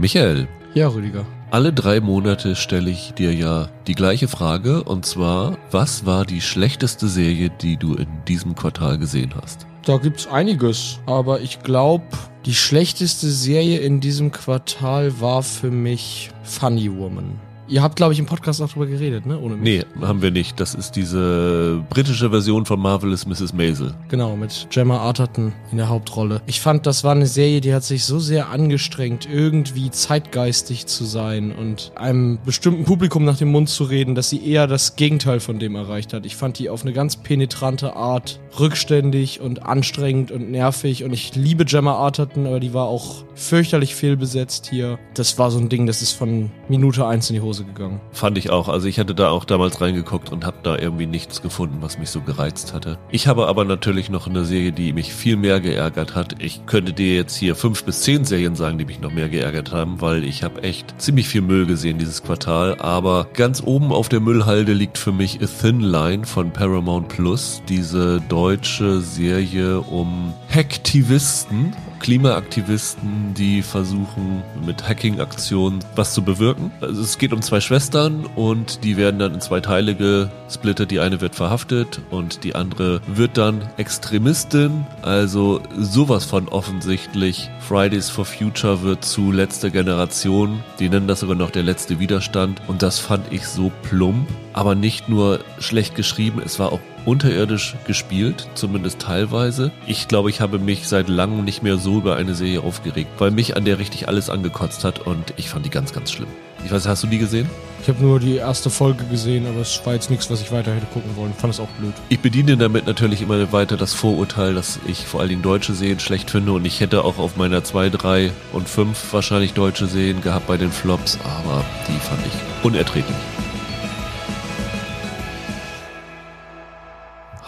Michael, Ja, Rüdiger. alle drei Monate stelle ich dir ja die gleiche Frage und zwar, was war die schlechteste Serie, die du in diesem Quartal gesehen hast? Da gibt's einiges, aber ich glaube, die schlechteste Serie in diesem Quartal war für mich Funny Woman. Ihr habt, glaube ich, im Podcast auch drüber geredet, ne? Ohne mich. Nee, haben wir nicht. Das ist diese britische Version von Marvelous Mrs. Maisel. Genau, mit Gemma Arterton in der Hauptrolle. Ich fand, das war eine Serie, die hat sich so sehr angestrengt, irgendwie zeitgeistig zu sein und einem bestimmten Publikum nach dem Mund zu reden, dass sie eher das Gegenteil von dem erreicht hat. Ich fand die auf eine ganz penetrante Art rückständig und anstrengend und nervig und ich liebe Gemma Arterton, aber die war auch fürchterlich fehlbesetzt hier. Das war so ein Ding, das ist von Minute eins in die Hose gegangen. Fand ich auch. Also ich hatte da auch damals reingeguckt und habe da irgendwie nichts gefunden, was mich so gereizt hatte. Ich habe aber natürlich noch eine Serie, die mich viel mehr geärgert hat. Ich könnte dir jetzt hier fünf bis zehn Serien sagen, die mich noch mehr geärgert haben, weil ich habe echt ziemlich viel Müll gesehen dieses Quartal. Aber ganz oben auf der Müllhalde liegt für mich A Thin Line von Paramount Plus, diese deutsche Serie um Hacktivisten. Klimaaktivisten, die versuchen mit Hacking-Aktionen was zu bewirken. Also es geht um zwei Schwestern und die werden dann in zwei Teile gesplittet. Die eine wird verhaftet und die andere wird dann Extremistin. Also sowas von offensichtlich. Fridays for Future wird zu letzter Generation. Die nennen das sogar noch der letzte Widerstand. Und das fand ich so plump. Aber nicht nur schlecht geschrieben, es war auch unterirdisch gespielt, zumindest teilweise. Ich glaube, ich habe mich seit langem nicht mehr so über eine Serie aufgeregt, weil mich an der richtig alles angekotzt hat und ich fand die ganz, ganz schlimm. Ich weiß, hast du die gesehen? Ich habe nur die erste Folge gesehen, aber es war jetzt nichts, was ich weiter hätte gucken wollen. Fand es auch blöd. Ich bediene damit natürlich immer weiter das Vorurteil, dass ich vor allen Dingen deutsche Serien schlecht finde und ich hätte auch auf meiner 2, 3 und 5 wahrscheinlich deutsche Serien gehabt bei den Flops, aber die fand ich unerträglich.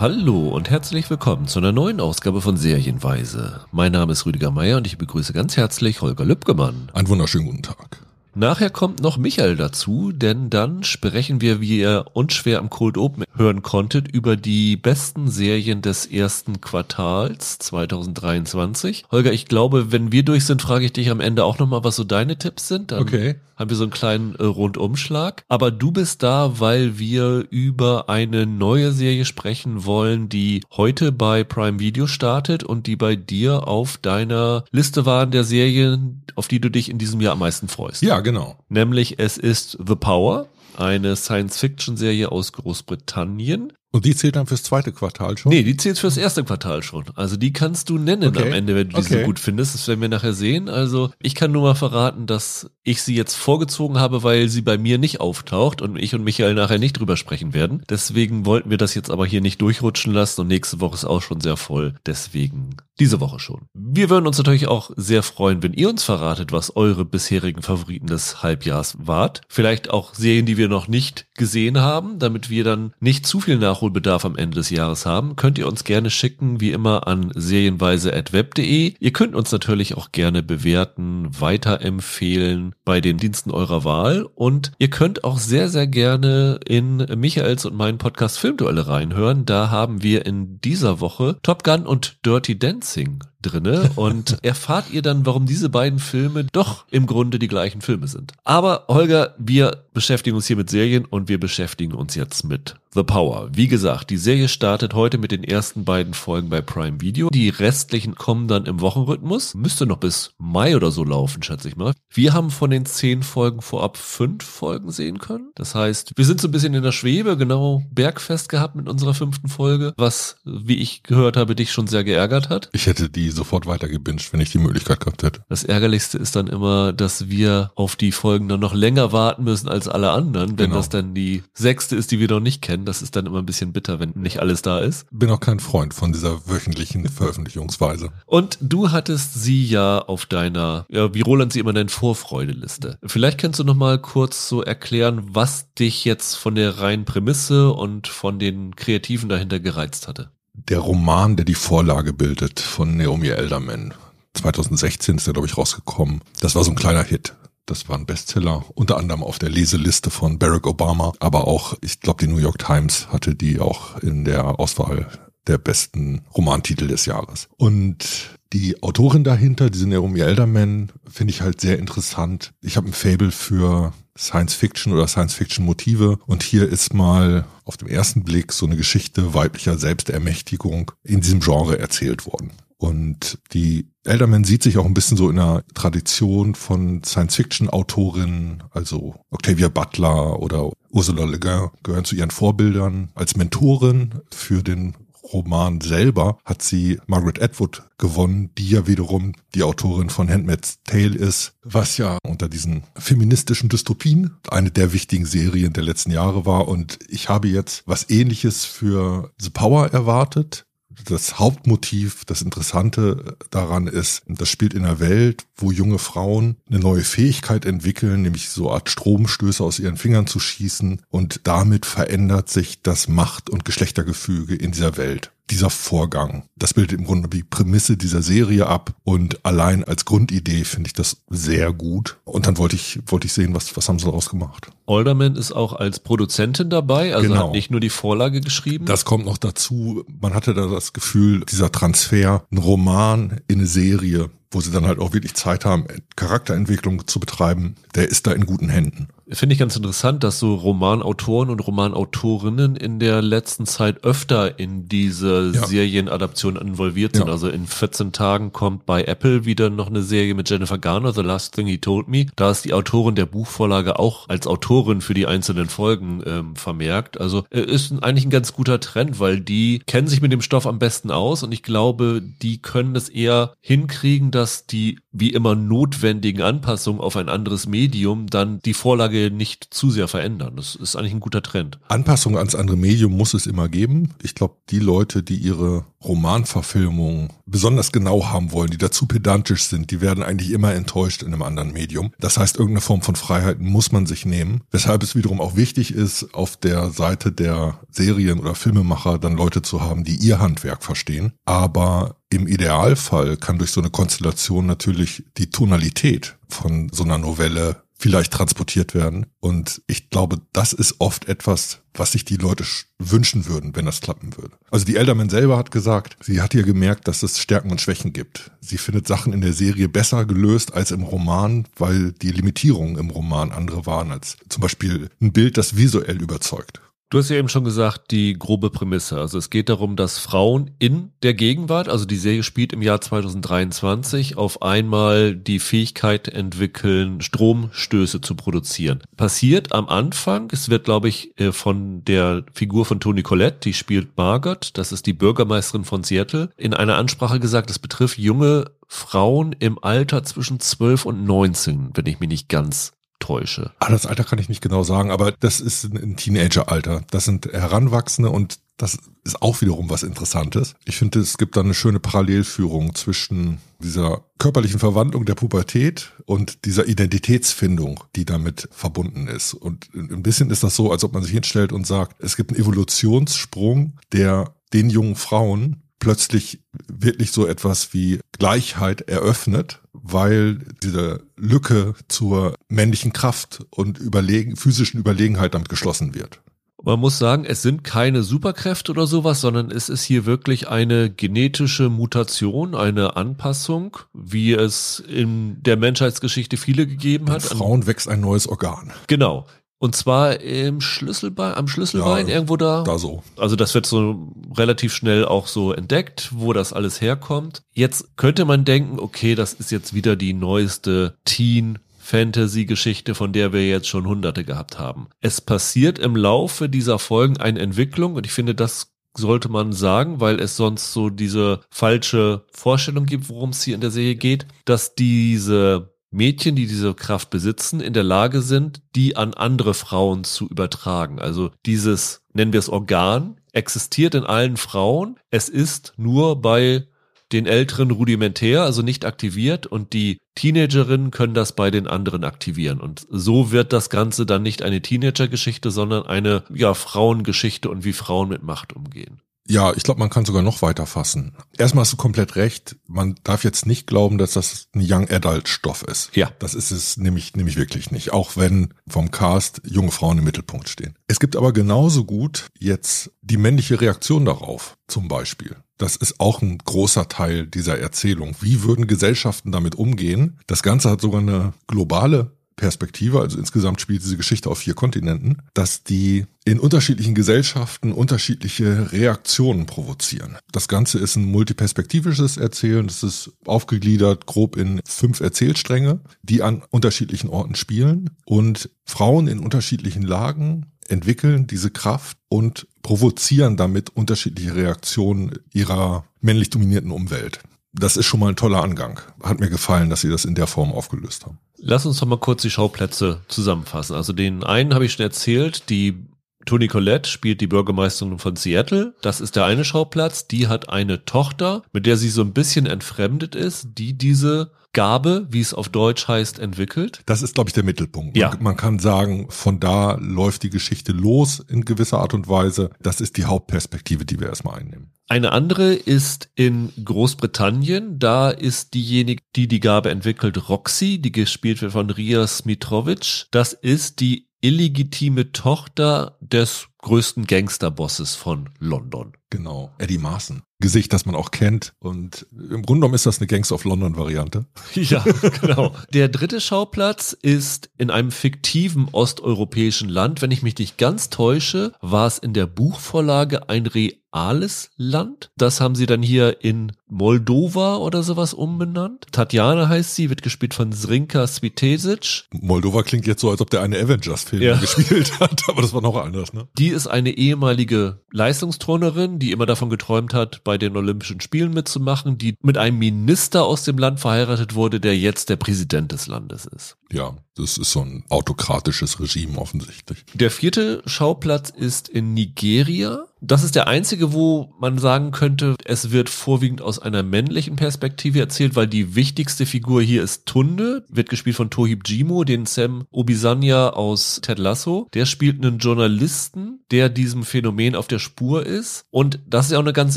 Hallo und herzlich willkommen zu einer neuen Ausgabe von Serienweise. Mein Name ist Rüdiger Meier und ich begrüße ganz herzlich Holger Lübgemann. Einen wunderschönen guten Tag. Nachher kommt noch Michael dazu, denn dann sprechen wir, wie ihr unschwer am Cold Open hören konntet, über die besten Serien des ersten Quartals 2023. Holger, ich glaube, wenn wir durch sind, frage ich dich am Ende auch nochmal, was so deine Tipps sind. Okay. Haben wir so einen kleinen äh, Rundumschlag. Aber du bist da, weil wir über eine neue Serie sprechen wollen, die heute bei Prime Video startet und die bei dir auf deiner Liste waren der Serien, auf die du dich in diesem Jahr am meisten freust. Ja, genau. Nämlich es ist The Power, eine Science-Fiction-Serie aus Großbritannien. Und die zählt dann fürs zweite Quartal schon? Nee, die zählt fürs erste Quartal schon. Also die kannst du nennen Okay. am Ende, wenn du die so Okay. gut findest. Das werden wir nachher sehen. Also ich kann nur mal verraten, dass ich sie jetzt vorgezogen habe, weil sie bei mir nicht auftaucht und ich und Michael nachher nicht drüber sprechen werden. Deswegen wollten wir das jetzt aber hier nicht durchrutschen lassen und nächste Woche ist auch schon sehr voll. Deswegen diese Woche schon. Wir würden uns natürlich auch sehr freuen, wenn ihr uns verratet, was eure bisherigen Favoriten des Halbjahrs wart. Vielleicht auch Serien, die wir noch nicht gesehen haben, damit wir dann nicht zu viel Nachholbedarf am Ende des Jahres haben. Könnt ihr uns gerne schicken, wie immer an serienweise.web.de. Ihr könnt uns natürlich auch gerne bewerten, weiterempfehlen bei den Diensten eurer Wahl und ihr könnt auch sehr, sehr gerne in Michaels und meinen Podcast Filmduelle reinhören. Da haben wir in dieser Woche Top Gun und Dirty Dancing drinne und erfahrt ihr dann, warum diese beiden Filme doch im Grunde die gleichen Filme sind. Aber Holger, wir beschäftigen uns hier mit Serien und wir beschäftigen uns jetzt mit The Power. Wie gesagt, die Serie startet heute mit den ersten beiden Folgen bei Prime Video. Die restlichen kommen dann im Wochenrhythmus. Müsste noch bis Mai oder so laufen, schätze ich mal. Wir haben von den zehn Folgen vorab fünf Folgen sehen können. Das heißt, wir sind so ein bisschen in der Schwebe, genau Bergfest gehabt mit unserer fünften Folge, was, wie ich gehört habe, dich schon sehr geärgert hat. Ich hätte die sofort weitergebinged, wenn ich die Möglichkeit gehabt hätte. Das Ärgerlichste ist dann immer, dass wir auf die Folgen dann noch länger warten müssen als alle anderen, wenn Genau. das dann die sechste ist, die wir noch nicht kennen. Das ist dann immer ein bisschen bitter, wenn nicht alles da ist. Bin auch kein Freund von dieser wöchentlichen Veröffentlichungsweise. Und du hattest sie ja auf deiner, ja, wie Roland sie immer nennt, Vorfreudeliste. Vielleicht kannst du noch mal kurz so erklären, was dich jetzt von der reinen Prämisse und von den Kreativen dahinter gereizt hatte. Der Roman, der die Vorlage bildet von Naomi Elderman. 2016 ist der, glaube ich, rausgekommen. Das war so ein kleiner Hit. Das war ein Bestseller, unter anderem auf der Leseliste von Barack Obama, aber auch, ich glaube, die New York Times hatte die auch in der Auswahl der besten Romantitel des Jahres. Und die Autorin dahinter, diese Naomi Elderman, finde ich halt sehr interessant. Ich habe ein Fable für Science Fiction oder Science Fiction Motive und hier ist mal auf dem ersten Blick so eine Geschichte weiblicher Selbstermächtigung in diesem Genre erzählt worden. Und die Elderman sieht sich auch ein bisschen so in einer Tradition von Science-Fiction-Autorinnen, also Octavia Butler oder Ursula Le Guin gehören zu ihren Vorbildern. Als Mentorin für den Roman selber hat sie Margaret Atwood gewonnen, die ja wiederum die Autorin von Handmaid's Tale ist, was ja unter diesen feministischen Dystopien eine der wichtigen Serien der letzten Jahre war. Und ich habe jetzt was ähnliches für The Power erwartet das Hauptmotiv, das Interessante daran ist, das spielt in einer Welt, wo junge Frauen eine neue Fähigkeit entwickeln, nämlich so Art Stromstöße aus ihren Fingern zu schießen. Und damit verändert sich das Macht- und Geschlechtergefüge in dieser Welt dieser Vorgang. Das bildet im Grunde die Prämisse dieser Serie ab und allein als Grundidee finde ich das sehr gut. Und dann wollte ich, wollte ich sehen, was, was haben sie daraus gemacht. Alderman ist auch als Produzentin dabei, also genau. hat nicht nur die Vorlage geschrieben. Das kommt noch dazu. Man hatte da das Gefühl, dieser Transfer, ein Roman in eine Serie, wo sie dann halt auch wirklich Zeit haben, Charakterentwicklung zu betreiben, der ist da in guten Händen. Finde ich ganz interessant, dass so Romanautoren und Romanautorinnen in der letzten Zeit öfter in diese ja. Serienadaption involviert sind. Ja. Also in 14 Tagen kommt bei Apple wieder noch eine Serie mit Jennifer Garner, The Last Thing He Told Me. Da ist die Autorin der Buchvorlage auch als Autorin für die einzelnen Folgen ähm, vermerkt. Also äh, ist eigentlich ein ganz guter Trend, weil die kennen sich mit dem Stoff am besten aus und ich glaube, die können es eher hinkriegen, dass die wie immer notwendigen Anpassungen auf ein anderes Medium dann die Vorlage nicht zu sehr verändern. Das ist eigentlich ein guter Trend. Anpassungen ans andere Medium muss es immer geben. Ich glaube, die Leute, die ihre Romanverfilmung besonders genau haben wollen, die dazu pedantisch sind, die werden eigentlich immer enttäuscht in einem anderen Medium. Das heißt, irgendeine Form von Freiheiten muss man sich nehmen. Weshalb es wiederum auch wichtig ist, auf der Seite der Serien- oder Filmemacher dann Leute zu haben, die ihr Handwerk verstehen. Aber im Idealfall kann durch so eine Konstellation natürlich die Tonalität von so einer Novelle vielleicht transportiert werden. Und ich glaube, das ist oft etwas, was sich die Leute wünschen würden, wenn das klappen würde. Also die Elderman selber hat gesagt, sie hat hier gemerkt, dass es Stärken und Schwächen gibt. Sie findet Sachen in der Serie besser gelöst als im Roman, weil die Limitierungen im Roman andere waren als zum Beispiel ein Bild, das visuell überzeugt. Du hast ja eben schon gesagt, die grobe Prämisse. Also es geht darum, dass Frauen in der Gegenwart, also die Serie spielt im Jahr 2023, auf einmal die Fähigkeit entwickeln, Stromstöße zu produzieren. Passiert am Anfang, es wird, glaube ich, äh, von der Figur von Toni Collette, die spielt Margot, das ist die Bürgermeisterin von Seattle, in einer Ansprache gesagt, es betrifft junge Frauen im Alter zwischen 12 und 19, wenn ich mich nicht ganz täusche. Ah, das Alter kann ich nicht genau sagen, aber das ist ein Teenager-Alter. Das sind Heranwachsende und das ist auch wiederum was Interessantes. Ich finde, es gibt da eine schöne Parallelführung zwischen dieser körperlichen Verwandlung der Pubertät und dieser Identitätsfindung, die damit verbunden ist. Und ein bisschen ist das so, als ob man sich hinstellt und sagt, es gibt einen Evolutionssprung, der den jungen Frauen plötzlich wirklich so etwas wie Gleichheit eröffnet, weil diese Lücke zur männlichen Kraft und überlegen, physischen Überlegenheit damit geschlossen wird. Man muss sagen, es sind keine Superkräfte oder sowas, sondern es ist hier wirklich eine genetische Mutation, eine Anpassung, wie es in der Menschheitsgeschichte viele gegeben hat. In Frauen wächst ein neues Organ. Genau. Und zwar im Schlüsselbein, am Schlüsselbein ja, irgendwo da. Da so. Also das wird so relativ schnell auch so entdeckt, wo das alles herkommt. Jetzt könnte man denken, okay, das ist jetzt wieder die neueste Teen Fantasy-Geschichte, von der wir jetzt schon hunderte gehabt haben. Es passiert im Laufe dieser Folgen eine Entwicklung und ich finde, das sollte man sagen, weil es sonst so diese falsche Vorstellung gibt, worum es hier in der Serie geht, dass diese Mädchen, die diese Kraft besitzen, in der Lage sind, die an andere Frauen zu übertragen. Also dieses, nennen wir es Organ, existiert in allen Frauen. Es ist nur bei den Älteren rudimentär, also nicht aktiviert und die Teenagerinnen können das bei den anderen aktivieren. Und so wird das Ganze dann nicht eine Teenager-Geschichte, sondern eine, ja, Frauengeschichte und wie Frauen mit Macht umgehen. Ja, ich glaube, man kann sogar noch weiter fassen. Erstmal hast du komplett recht. Man darf jetzt nicht glauben, dass das ein Young Adult Stoff ist. Ja. Das ist es nämlich, nämlich wirklich nicht. Auch wenn vom Cast junge Frauen im Mittelpunkt stehen. Es gibt aber genauso gut jetzt die männliche Reaktion darauf, zum Beispiel. Das ist auch ein großer Teil dieser Erzählung. Wie würden Gesellschaften damit umgehen? Das Ganze hat sogar eine globale Perspektive, also insgesamt spielt diese Geschichte auf vier Kontinenten, dass die in unterschiedlichen Gesellschaften unterschiedliche Reaktionen provozieren. Das Ganze ist ein multiperspektivisches Erzählen. Das ist aufgegliedert grob in fünf Erzählstränge, die an unterschiedlichen Orten spielen und Frauen in unterschiedlichen Lagen entwickeln diese Kraft und provozieren damit unterschiedliche Reaktionen ihrer männlich dominierten Umwelt. Das ist schon mal ein toller Angang. Hat mir gefallen, dass sie das in der Form aufgelöst haben. Lass uns doch mal kurz die Schauplätze zusammenfassen. Also den einen habe ich schon erzählt, die Toni Collette spielt die Bürgermeisterin von Seattle. Das ist der eine Schauplatz. Die hat eine Tochter, mit der sie so ein bisschen entfremdet ist, die diese Gabe, wie es auf Deutsch heißt, entwickelt. Das ist, glaube ich, der Mittelpunkt. Ja. Man, man kann sagen, von da läuft die Geschichte los in gewisser Art und Weise. Das ist die Hauptperspektive, die wir erstmal einnehmen. Eine andere ist in Großbritannien. Da ist diejenige, die die Gabe entwickelt, Roxy, die gespielt wird von Ria Smitrovic. Das ist die illegitime Tochter des größten Gangsterbosses von London. Genau. Eddie Marson. Gesicht, das man auch kennt. Und im Grunde genommen ist das eine Gangs of London Variante. Ja, genau. Der dritte Schauplatz ist in einem fiktiven osteuropäischen Land. Wenn ich mich nicht ganz täusche, war es in der Buchvorlage ein reales Land. Das haben sie dann hier in Moldova oder sowas umbenannt. Tatjana heißt sie, wird gespielt von Zrinka Svitesic. Moldova klingt jetzt so, als ob der eine Avengers-Film Ja. gespielt hat, aber das war noch anders, ne? Die ist eine ehemalige Leistungsturnerin, die immer davon geträumt hat, bei den Olympischen Spielen mitzumachen, die mit einem Minister aus dem Land verheiratet wurde, der jetzt der Präsident des Landes ist. Ja, das ist so ein autokratisches Regime offensichtlich. Der vierte Schauplatz ist in Nigeria. Das ist der einzige, wo man sagen könnte, es wird vorwiegend aus einer männlichen Perspektive erzählt, weil die wichtigste Figur hier ist Tunde, wird gespielt von Tohib Jimo, den Sam Obisanya aus Ted Lasso. Der spielt einen Journalisten, der diesem Phänomen auf der Spur ist. Und das ist ja auch eine ganz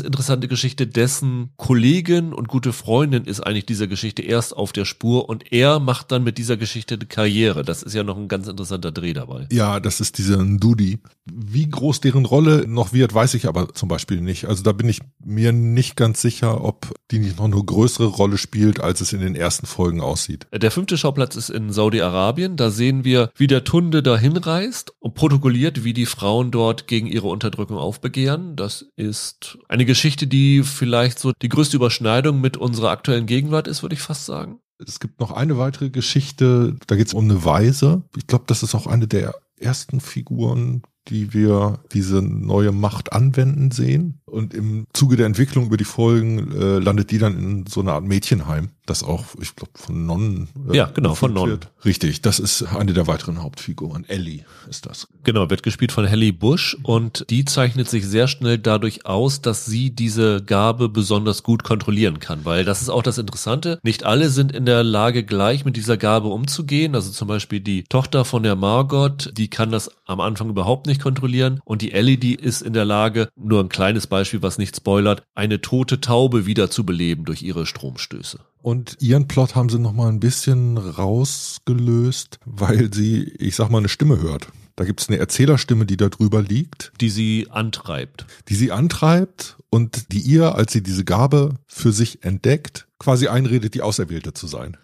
interessante Geschichte. Dessen Kollegin und gute Freundin ist eigentlich dieser Geschichte erst auf der Spur und er macht dann mit dieser Geschichte eine Karriere. Das ist ja noch ein ganz interessanter Dreh dabei. Ja, das ist diese Ndudi. Wie groß deren Rolle noch wird, weiß ich aber zum Beispiel nicht. Also da bin ich mir nicht ganz sicher, ob die nicht noch eine größere Rolle spielt, als es in den ersten Folgen aussieht. Der fünfte Schauplatz ist in Saudi-Arabien. Da sehen wir, wie der Tunde dahin reist und protokolliert, wie die Frauen dort gegen ihre Unterdrückung aufbegehren. Das ist eine Geschichte, die vielleicht so die größte Überschneidung mit unserer aktuellen Gegenwart ist, würde ich fast sagen. Es gibt noch eine weitere Geschichte, da geht es um eine Weise. Ich glaube, das ist auch eine der ersten Figuren, die wir diese neue Macht anwenden sehen. Und im Zuge der Entwicklung über die Folgen äh, landet die dann in so einer Art Mädchenheim, das auch, ich glaube, von Nonnen. Äh, Ja, genau, von Nonnen. Richtig, das ist eine der weiteren Hauptfiguren. Ellie ist das. Genau, wird gespielt von Halle Bush und die zeichnet sich sehr schnell dadurch aus, dass sie diese Gabe besonders gut kontrollieren kann, weil das ist auch das Interessante. Nicht alle sind in der Lage, gleich mit dieser Gabe umzugehen. Also zum Beispiel die Tochter von der Margot, die kann das am Anfang überhaupt nicht kontrollieren und die Ellie, die ist in der Lage, nur ein kleines Beispiel, was nicht spoilert, eine tote Taube wieder zu beleben durch ihre Stromstöße. Und ihren Plot haben sie noch mal ein bisschen rausgelöst, weil sie, ich sag mal, eine Stimme hört. Da gibt es eine Erzählerstimme, die da drüber liegt, die sie antreibt. die sie antreibt und die ihr, als sie diese Gabe für sich entdeckt, quasi einredet, die Auserwählte zu sein.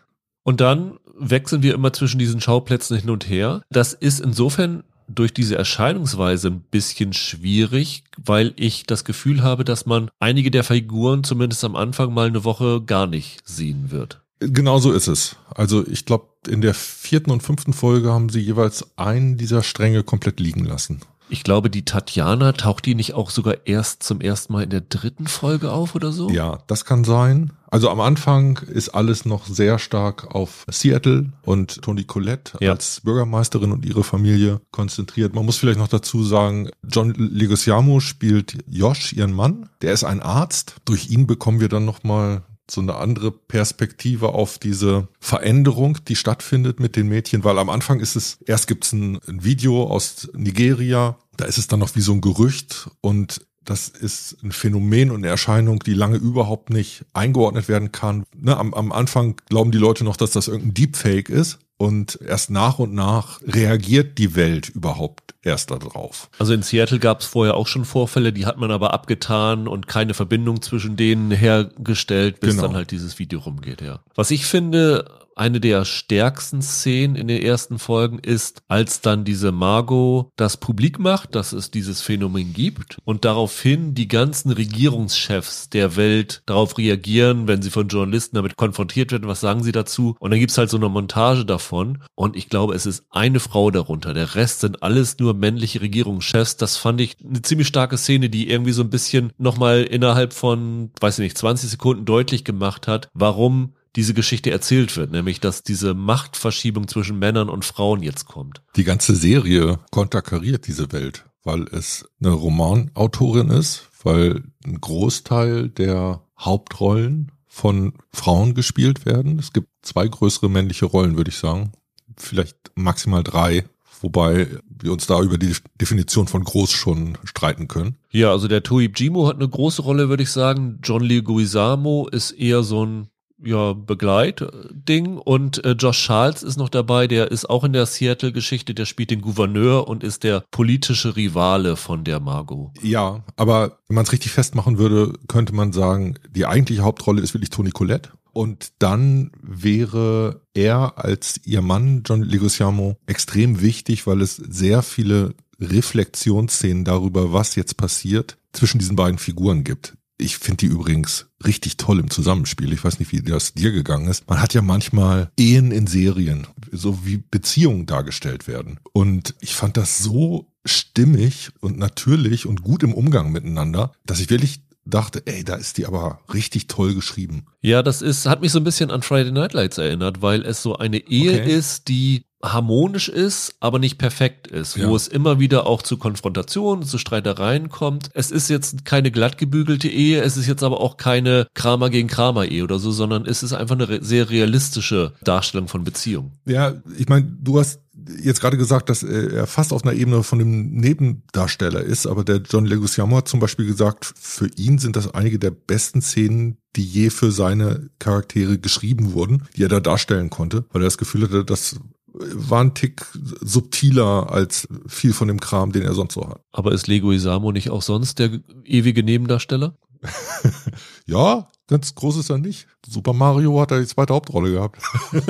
Und dann wechseln wir immer zwischen diesen Schauplätzen hin und her. Das ist insofern durch diese Erscheinungsweise ein bisschen schwierig, weil ich das Gefühl habe, dass man einige der Figuren zumindest am Anfang mal eine Woche gar nicht sehen wird. Genau so ist es. Also ich glaube, in der vierten und fünften Folge haben sie jeweils einen dieser Stränge komplett liegen lassen. Ich glaube, die Tatjana taucht die nicht auch sogar erst zum ersten Mal in der dritten Folge auf oder so? Ja, das kann sein. Also am Anfang ist alles noch sehr stark auf Seattle und Toni Collette Ja. als Bürgermeisterin und ihre Familie konzentriert. Man muss vielleicht noch dazu sagen, John Leguizamo spielt Josh, ihren Mann. Der ist ein Arzt. Durch ihn bekommen wir dann nochmal so eine andere Perspektive auf diese Veränderung, die stattfindet mit den Mädchen, weil am Anfang ist es, erst gibt es ein, ein Video aus Nigeria, da ist es dann noch wie so ein Gerücht und Das ist ein Phänomen und eine Erscheinung, die lange überhaupt nicht eingeordnet werden kann. Ne, am, am Anfang glauben die Leute noch, dass das irgendein Deepfake ist. Und erst nach und nach reagiert die Welt überhaupt erst darauf. Also in Seattle gab es vorher auch schon Vorfälle, die hat man aber abgetan und keine Verbindung zwischen denen hergestellt, bis genau. dann halt dieses Video rumgeht, ja. Was ich finde, eine der stärksten Szenen in den ersten Folgen ist, als dann diese Margot das publik macht, dass es dieses Phänomen gibt und daraufhin die ganzen Regierungschefs der Welt darauf reagieren, wenn sie von Journalisten damit konfrontiert werden, was sagen sie dazu? Und dann gibt's halt so eine Montage davon und ich glaube, es ist eine Frau darunter. Der Rest sind alles nur männliche Regierungschefs. Das fand ich eine ziemlich starke Szene, die irgendwie so ein bisschen nochmal innerhalb von, weiß ich nicht, 20 Sekunden deutlich gemacht hat, warum diese Geschichte erzählt wird, nämlich dass diese Machtverschiebung zwischen Männern und Frauen jetzt kommt. Die ganze Serie konterkariert diese Welt, weil es eine Romanautorin ist, weil ein Großteil der Hauptrollen von Frauen gespielt werden. Es gibt zwei größere männliche Rollen, würde ich sagen. Vielleicht maximal drei, wobei wir uns da über die Definition von groß schon streiten können. Ja, also der Toib Jimo hat eine große Rolle, würde ich sagen. John Leguizamo ist eher so ein ja, Begleitding und äh, Josh Charles ist noch dabei, der ist auch in der Seattle-Geschichte, der spielt den Gouverneur und ist der politische Rivale von der Margot. Ja, aber wenn man es richtig festmachen würde, könnte man sagen, die eigentliche Hauptrolle ist wirklich Toni Collette. Und dann wäre er als ihr Mann, John Leguizamo, extrem wichtig, weil es sehr viele Reflexionsszenen darüber, was jetzt passiert, zwischen diesen beiden Figuren gibt. Ich finde die übrigens richtig toll im Zusammenspiel. Ich weiß nicht, wie das dir gegangen ist. Man hat ja manchmal Ehen in Serien, so wie Beziehungen dargestellt werden. Und ich fand das so stimmig und natürlich und gut im Umgang miteinander, dass ich wirklich dachte, ey, da ist die aber richtig toll geschrieben. Ja, das ist, hat mich so ein bisschen an Friday Night Lights erinnert, weil es so eine Ehe okay. ist, die harmonisch ist, aber nicht perfekt ist, ja. wo es immer wieder auch zu Konfrontationen, zu Streitereien kommt. Es ist jetzt keine glattgebügelte Ehe, es ist jetzt aber auch keine Kramer gegen Kramer Ehe oder so, sondern es ist einfach eine sehr realistische Darstellung von Beziehung. Ja, ich meine, du hast jetzt gerade gesagt, dass er fast auf einer Ebene von dem Nebendarsteller ist, aber der John Leguizamo hat zum Beispiel gesagt, für ihn sind das einige der besten Szenen, die je für seine Charaktere geschrieben wurden, die er da darstellen konnte, weil er das Gefühl hatte, dass war ein Tick subtiler als viel von dem Kram, den er sonst so hat. Aber ist Lego Isamo nicht auch sonst der ewige Nebendarsteller? ja, ganz groß ist er nicht. Super Mario hat er die zweite Hauptrolle gehabt.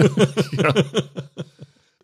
ja.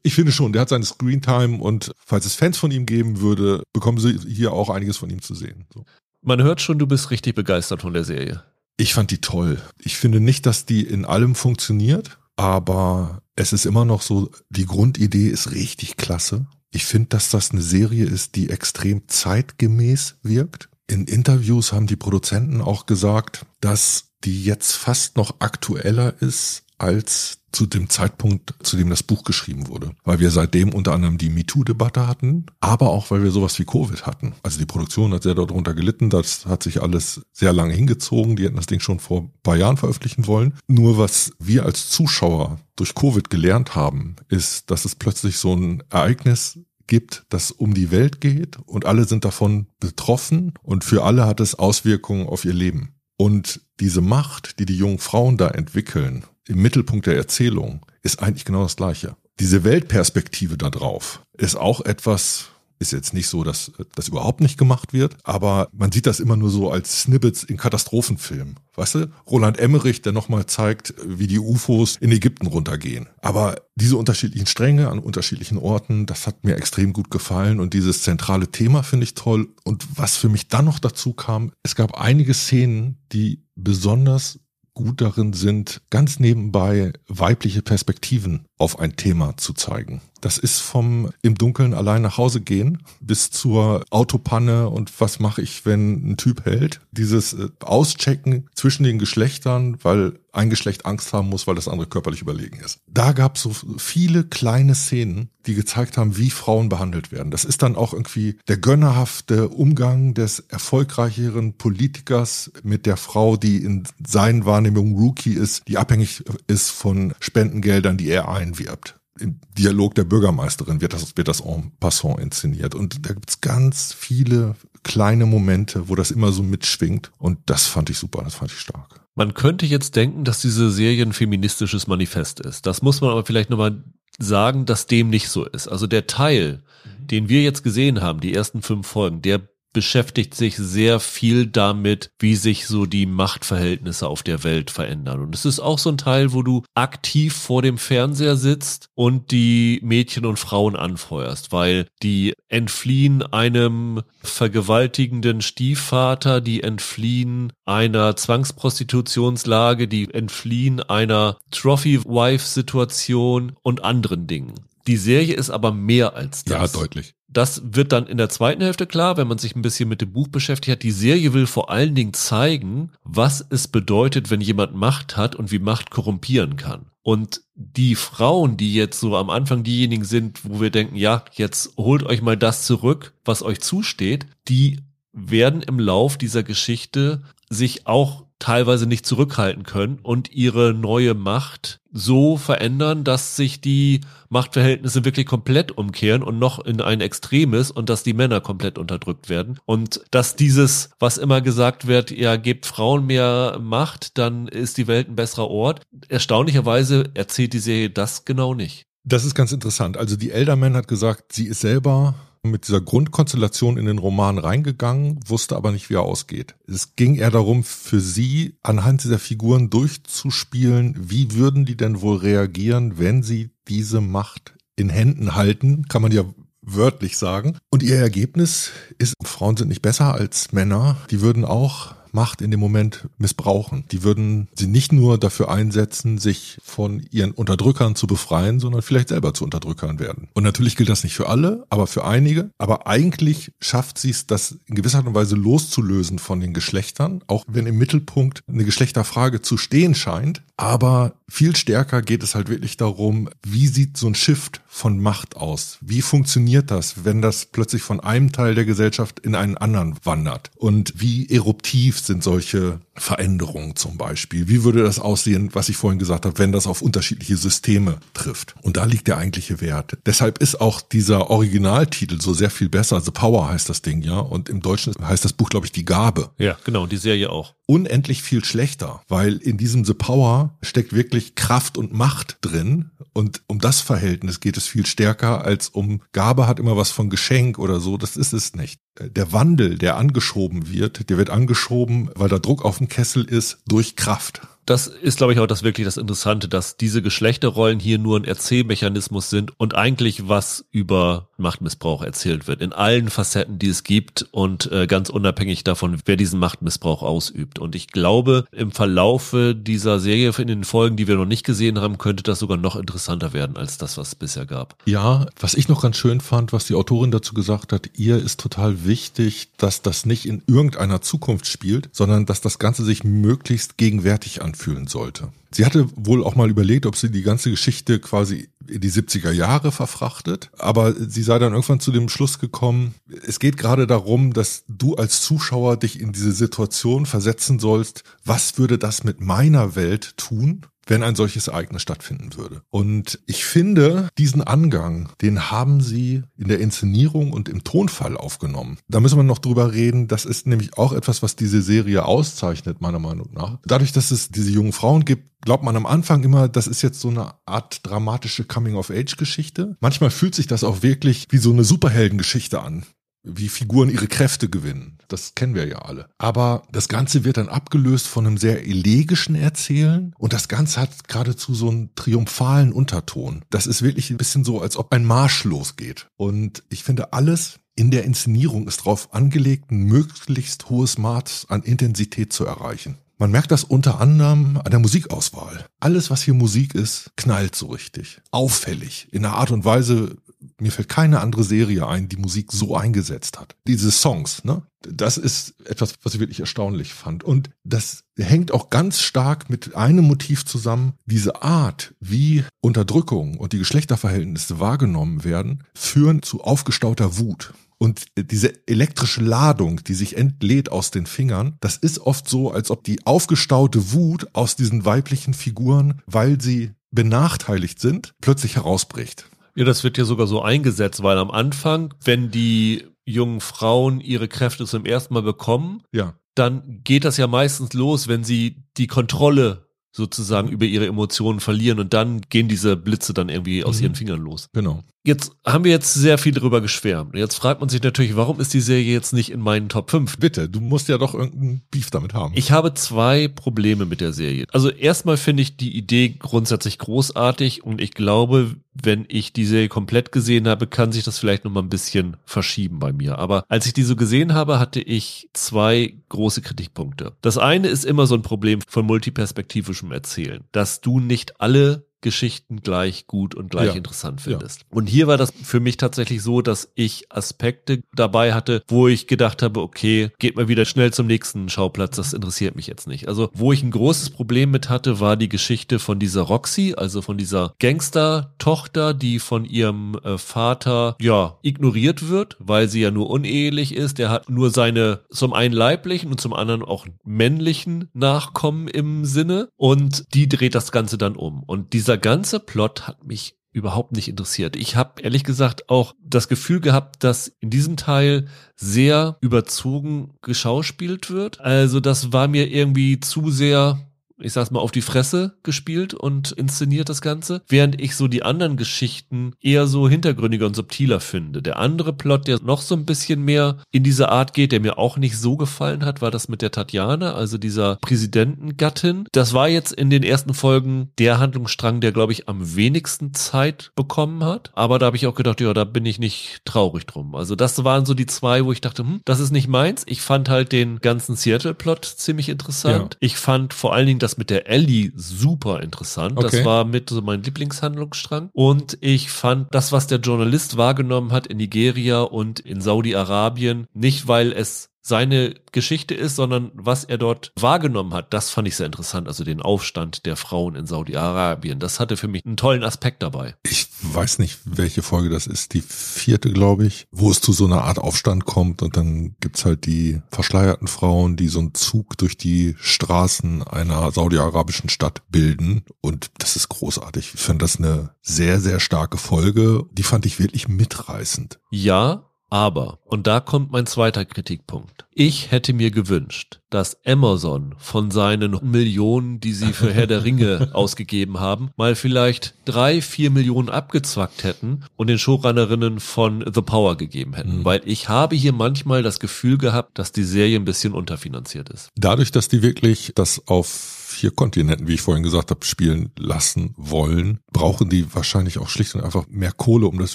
Ich finde schon, der hat seine Screentime und falls es Fans von ihm geben würde, bekommen sie hier auch einiges von ihm zu sehen. So. Man hört schon, du bist richtig begeistert von der Serie. Ich fand die toll. Ich finde nicht, dass die in allem funktioniert, aber es ist immer noch so, die Grundidee ist richtig klasse. Ich finde, dass das eine Serie ist, die extrem zeitgemäß wirkt. In Interviews haben die Produzenten auch gesagt, dass die jetzt fast noch aktueller ist als zu dem Zeitpunkt, zu dem das Buch geschrieben wurde. Weil wir seitdem unter anderem die MeToo-Debatte hatten, aber auch weil wir sowas wie Covid hatten. Also die Produktion hat sehr darunter gelitten, das hat sich alles sehr lange hingezogen, die hätten das Ding schon vor ein paar Jahren veröffentlichen wollen. Nur was wir als Zuschauer durch Covid gelernt haben, ist, dass es plötzlich so ein Ereignis gibt, das um die Welt geht und alle sind davon betroffen und für alle hat es Auswirkungen auf ihr Leben. Und diese Macht, die die jungen Frauen da entwickeln im Mittelpunkt der Erzählung ist eigentlich genau das Gleiche. Diese Weltperspektive da drauf ist auch etwas, ist jetzt nicht so, dass das überhaupt nicht gemacht wird, aber man sieht das immer nur so als Snippets in Katastrophenfilmen. Weißt du, Roland Emmerich, der nochmal zeigt, wie die UFOs in Ägypten runtergehen. Aber diese unterschiedlichen Stränge an unterschiedlichen Orten, das hat mir extrem gut gefallen und dieses zentrale Thema finde ich toll. Und was für mich dann noch dazu kam, es gab einige Szenen, die besonders gut darin sind, ganz nebenbei weibliche Perspektiven auf ein Thema zu zeigen. Das ist vom im Dunkeln allein nach Hause gehen bis zur Autopanne und was mache ich, wenn ein Typ hält. Dieses äh, Auschecken zwischen den Geschlechtern, weil ein Geschlecht Angst haben muss, weil das andere körperlich überlegen ist. Da gab es so viele kleine Szenen, die gezeigt haben, wie Frauen behandelt werden. Das ist dann auch irgendwie der gönnerhafte Umgang des erfolgreicheren Politikers mit der Frau, die in seinen Wahrnehmungen Rookie ist, die abhängig ist von Spendengeldern, die er einwirbt im Dialog der Bürgermeisterin wird das, wird das en passant inszeniert. Und da gibt's ganz viele kleine Momente, wo das immer so mitschwingt. Und das fand ich super, das fand ich stark. Man könnte jetzt denken, dass diese Serie ein feministisches Manifest ist. Das muss man aber vielleicht nochmal sagen, dass dem nicht so ist. Also der Teil, den wir jetzt gesehen haben, die ersten fünf Folgen, der beschäftigt sich sehr viel damit, wie sich so die Machtverhältnisse auf der Welt verändern. Und es ist auch so ein Teil, wo du aktiv vor dem Fernseher sitzt und die Mädchen und Frauen anfeuerst, weil die entfliehen einem vergewaltigenden Stiefvater, die entfliehen einer Zwangsprostitutionslage, die entfliehen einer Trophy-Wife-Situation und anderen Dingen. Die Serie ist aber mehr als das. Ja, deutlich. Das wird dann in der zweiten Hälfte klar, wenn man sich ein bisschen mit dem Buch beschäftigt hat. Die Serie will vor allen Dingen zeigen, was es bedeutet, wenn jemand Macht hat und wie Macht korrumpieren kann. Und die Frauen, die jetzt so am Anfang diejenigen sind, wo wir denken, ja, jetzt holt euch mal das zurück, was euch zusteht, die werden im Lauf dieser Geschichte sich auch teilweise nicht zurückhalten können und ihre neue Macht so verändern, dass sich die Machtverhältnisse wirklich komplett umkehren und noch in ein Extremes und dass die Männer komplett unterdrückt werden und dass dieses, was immer gesagt wird, ja, gebt Frauen mehr Macht, dann ist die Welt ein besserer Ort. Erstaunlicherweise erzählt die Serie das genau nicht. Das ist ganz interessant. Also die Elderman hat gesagt, sie ist selber mit dieser Grundkonstellation in den Roman reingegangen, wusste aber nicht, wie er ausgeht. Es ging eher darum, für sie anhand dieser Figuren durchzuspielen, wie würden die denn wohl reagieren, wenn sie diese Macht in Händen halten, kann man ja wörtlich sagen. Und ihr Ergebnis ist, Frauen sind nicht besser als Männer, die würden auch Macht in dem Moment missbrauchen. Die würden sie nicht nur dafür einsetzen, sich von ihren Unterdrückern zu befreien, sondern vielleicht selber zu Unterdrückern werden. Und natürlich gilt das nicht für alle, aber für einige. Aber eigentlich schafft sie es, das in gewisser Art und Weise loszulösen von den Geschlechtern, auch wenn im Mittelpunkt eine Geschlechterfrage zu stehen scheint. Aber viel stärker geht es halt wirklich darum, wie sieht so ein Shift von Macht aus? Wie funktioniert das, wenn das plötzlich von einem Teil der Gesellschaft in einen anderen wandert? Und wie eruptiv sind solche Veränderungen zum Beispiel? Wie würde das aussehen, was ich vorhin gesagt habe, wenn das auf unterschiedliche Systeme trifft? Und da liegt der eigentliche Wert. Deshalb ist auch dieser Originaltitel so sehr viel besser. The Power heißt das Ding, ja. Und im Deutschen heißt das Buch, glaube ich, Die Gabe. Ja, genau, die Serie auch. Unendlich viel schlechter, weil in diesem The Power steckt wirklich Kraft und Macht drin. Und um das Verhältnis geht es viel stärker als um Gabe hat immer was von Geschenk oder so. Das ist es nicht. Der Wandel, der angeschoben wird, der wird angeschoben, weil da Druck auf dem Kessel ist, durch Kraft das ist, glaube ich, auch das wirklich das Interessante, dass diese Geschlechterrollen hier nur ein Erzählmechanismus sind und eigentlich was über Machtmissbrauch erzählt wird. In allen Facetten, die es gibt und äh, ganz unabhängig davon, wer diesen Machtmissbrauch ausübt. Und ich glaube, im Verlaufe dieser Serie, in den Folgen, die wir noch nicht gesehen haben, könnte das sogar noch interessanter werden als das, was es bisher gab. Ja, was ich noch ganz schön fand, was die Autorin dazu gesagt hat, ihr ist total wichtig, dass das nicht in irgendeiner Zukunft spielt, sondern dass das Ganze sich möglichst gegenwärtig anfühlt anfühlen sollte. Sie hatte wohl auch mal überlegt, ob sie die ganze Geschichte quasi in die 70er Jahre verfrachtet, aber sie sei dann irgendwann zu dem Schluss gekommen, es geht gerade darum, dass du als Zuschauer dich in diese Situation versetzen sollst, was würde das mit meiner Welt tun? Wenn ein solches Ereignis stattfinden würde. Und ich finde, diesen Angang, den haben sie in der Inszenierung und im Tonfall aufgenommen. Da müssen wir noch drüber reden. Das ist nämlich auch etwas, was diese Serie auszeichnet, meiner Meinung nach. Dadurch, dass es diese jungen Frauen gibt, glaubt man am Anfang immer, das ist jetzt so eine Art dramatische Coming-of-Age-Geschichte. Manchmal fühlt sich das auch wirklich wie so eine Superheldengeschichte an wie Figuren ihre Kräfte gewinnen. Das kennen wir ja alle. Aber das Ganze wird dann abgelöst von einem sehr elegischen Erzählen und das Ganze hat geradezu so einen triumphalen Unterton. Das ist wirklich ein bisschen so, als ob ein Marsch losgeht. Und ich finde, alles in der Inszenierung ist darauf angelegt, ein möglichst hohes Maß an Intensität zu erreichen. Man merkt das unter anderem an der Musikauswahl. Alles, was hier Musik ist, knallt so richtig. Auffällig. In einer Art und Weise, mir fällt keine andere Serie ein, die Musik so eingesetzt hat. Diese Songs, ne? Das ist etwas, was ich wirklich erstaunlich fand. Und das hängt auch ganz stark mit einem Motiv zusammen. Diese Art, wie Unterdrückung und die Geschlechterverhältnisse wahrgenommen werden, führen zu aufgestauter Wut. Und diese elektrische Ladung, die sich entlädt aus den Fingern, das ist oft so, als ob die aufgestaute Wut aus diesen weiblichen Figuren, weil sie benachteiligt sind, plötzlich herausbricht. Ja, das wird ja sogar so eingesetzt, weil am Anfang, wenn die jungen Frauen ihre Kräfte zum ersten Mal bekommen, Ja. dann geht das ja meistens los, wenn sie die Kontrolle sozusagen über ihre Emotionen verlieren und dann gehen diese Blitze dann irgendwie aus Mhm. ihren Fingern los. Genau. Jetzt haben wir jetzt sehr viel drüber geschwärmt. Und Jetzt fragt man sich natürlich, warum ist die Serie jetzt nicht in meinen Top 5? Bitte, du musst ja doch irgendeinen Beef damit haben. Ich habe zwei Probleme mit der Serie. Also erstmal finde ich die Idee grundsätzlich großartig und ich glaube, wenn ich die Serie komplett gesehen habe, kann sich das vielleicht noch mal ein bisschen verschieben bei mir. Aber als ich die so gesehen habe, hatte ich zwei große Kritikpunkte. Das eine ist immer so ein Problem von multiperspektivischem Erzählen, dass du nicht alle Geschichten gleich gut und gleich Ja. interessant Ja. findest. Und hier war das für mich tatsächlich so, dass ich Aspekte dabei hatte, wo ich gedacht habe, okay, geht mal wieder schnell zum nächsten Schauplatz, das interessiert mich jetzt nicht. Also, wo ich ein großes Problem mit hatte, war die Geschichte von dieser Roxy, also von dieser Gangster-Tochter, die von ihrem äh, Vater, ja, ignoriert wird, weil sie ja nur unehelich ist. Der hat nur seine, zum einen leiblichen und zum anderen auch männlichen Nachkommen im Sinne und die dreht das Ganze dann um. Und dieser ganze Plot hat mich überhaupt nicht interessiert. Ich habe ehrlich gesagt auch das Gefühl gehabt, dass in diesem Teil sehr überzogen geschauspielt wird. Also das war mir irgendwie zu sehr ich sag's mal, auf die Fresse gespielt und inszeniert das Ganze, während ich so die anderen Geschichten eher so hintergründiger und subtiler finde. Der andere Plot, der noch so ein bisschen mehr in diese Art geht, der mir auch nicht so gefallen hat, war das mit der Tatjana, also dieser Präsidentengattin. Das war jetzt in den ersten Folgen der Handlungsstrang, der, glaube ich, am wenigsten Zeit bekommen hat. Aber da habe ich auch gedacht, ja, da bin ich nicht traurig drum. Also das waren so die zwei, wo ich dachte, hm, das ist nicht meins. Ich fand halt den ganzen Seattle-Plot ziemlich interessant. Ich fand vor allen Dingen das mit der Ellie super interessant. Okay. Das war mit so mein Lieblingshandlungsstrang. Und ich fand das, was der Journalist wahrgenommen hat in Nigeria und in Saudi-Arabien, nicht weil es seine Geschichte ist, sondern was er dort wahrgenommen hat, das fand ich sehr interessant. Also den Aufstand der Frauen in Saudi-Arabien. Das hatte für mich einen tollen Aspekt dabei. Ich weiß nicht, welche Folge das ist, die vierte, glaube ich, wo es zu so einer Art Aufstand kommt und dann gibt's halt die verschleierten Frauen, die so einen Zug durch die Straßen einer saudi-arabischen Stadt bilden und das ist großartig. Ich finde das eine sehr, sehr starke Folge. Die fand ich wirklich mitreißend. Ja, aber, und da kommt mein zweiter Kritikpunkt. Ich hätte mir gewünscht, dass Amazon von seinen Millionen, die sie für Herr der Ringe ausgegeben haben, mal vielleicht drei, vier Millionen abgezwackt hätten und den Showrunnerinnen von The Power gegeben hätten. Mhm. Weil ich habe hier manchmal das Gefühl gehabt, dass die Serie ein bisschen unterfinanziert ist. Dadurch, dass die wirklich das auf vier Kontinenten, wie ich vorhin gesagt habe, spielen lassen wollen, brauchen die wahrscheinlich auch schlicht und einfach mehr Kohle, um das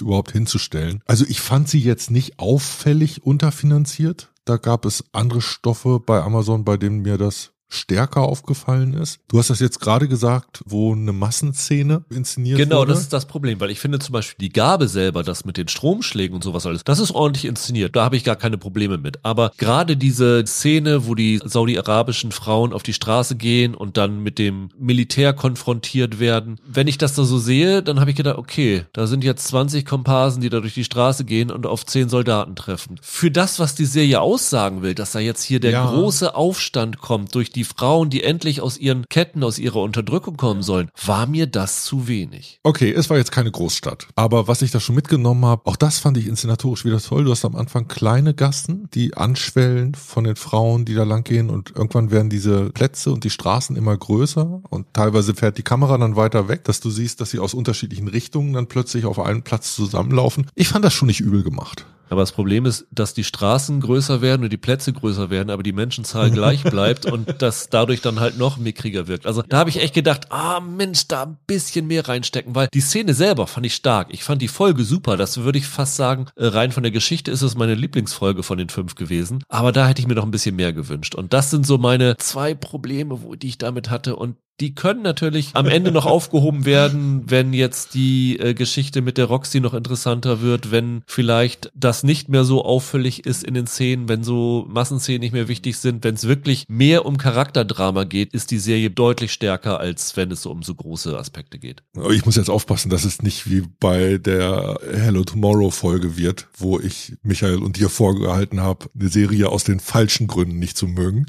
überhaupt hinzustellen. Also ich fand sie jetzt nicht auffällig unterfinanziert. Da gab es andere Stoffe bei Amazon, bei denen mir das stärker aufgefallen ist. Du hast das jetzt gerade gesagt, wo eine Massenszene inszeniert Genau, wurde. das ist das Problem, weil ich finde zum Beispiel die Gabe selber, das mit den Stromschlägen und sowas alles, das ist ordentlich inszeniert. Da habe ich gar keine Probleme mit. Aber gerade diese Szene, wo die saudi-arabischen Frauen auf die Straße gehen und dann mit dem Militär konfrontiert werden, wenn ich das da so sehe, dann habe ich gedacht, okay, da sind jetzt 20 Komparsen, die da durch die Straße gehen und auf 10 Soldaten treffen. Für das, was die Serie aussagen will, dass da jetzt hier der Ja. große Aufstand kommt durch die Frauen, die endlich aus ihren Ketten, aus ihrer Unterdrückung kommen sollen, war mir das zu wenig. Okay, es war jetzt keine Großstadt. Aber was ich da schon mitgenommen habe, auch das fand ich inszenatorisch wieder toll. Du hast am Anfang kleine Gassen, die anschwellen von den Frauen, die da lang gehen und irgendwann werden diese Plätze und die Straßen immer größer und teilweise fährt die Kamera dann weiter weg, dass du siehst, dass sie aus unterschiedlichen Richtungen dann plötzlich auf einen Platz zusammenlaufen. Ich fand das schon nicht übel gemacht. Aber das Problem ist, dass die Straßen größer werden und die Plätze größer werden, aber die Menschenzahl gleich bleibt und das dadurch dann halt noch mickriger wirkt. Also da habe ich echt gedacht, ah Mensch, da ein bisschen mehr reinstecken, weil die Szene selber fand ich stark. Ich fand die Folge super. Das würde ich fast sagen, äh, rein von der Geschichte ist es meine Lieblingsfolge von den fünf gewesen. Aber da hätte ich mir noch ein bisschen mehr gewünscht. Und das sind so meine zwei Probleme, wo, die ich damit hatte. Und die können natürlich am Ende noch aufgehoben werden, wenn jetzt die äh, Geschichte mit der Roxy noch interessanter wird, wenn vielleicht das nicht mehr so auffällig ist in den Szenen, wenn so Massenszenen nicht mehr wichtig sind, wenn es wirklich mehr um Charakterdrama geht, ist die Serie deutlich stärker, als wenn es so um so große Aspekte geht. Ich muss jetzt aufpassen, dass es nicht wie bei der Hello Tomorrow Folge wird, wo ich Michael und dir vorgehalten habe, eine Serie aus den falschen Gründen nicht zu mögen.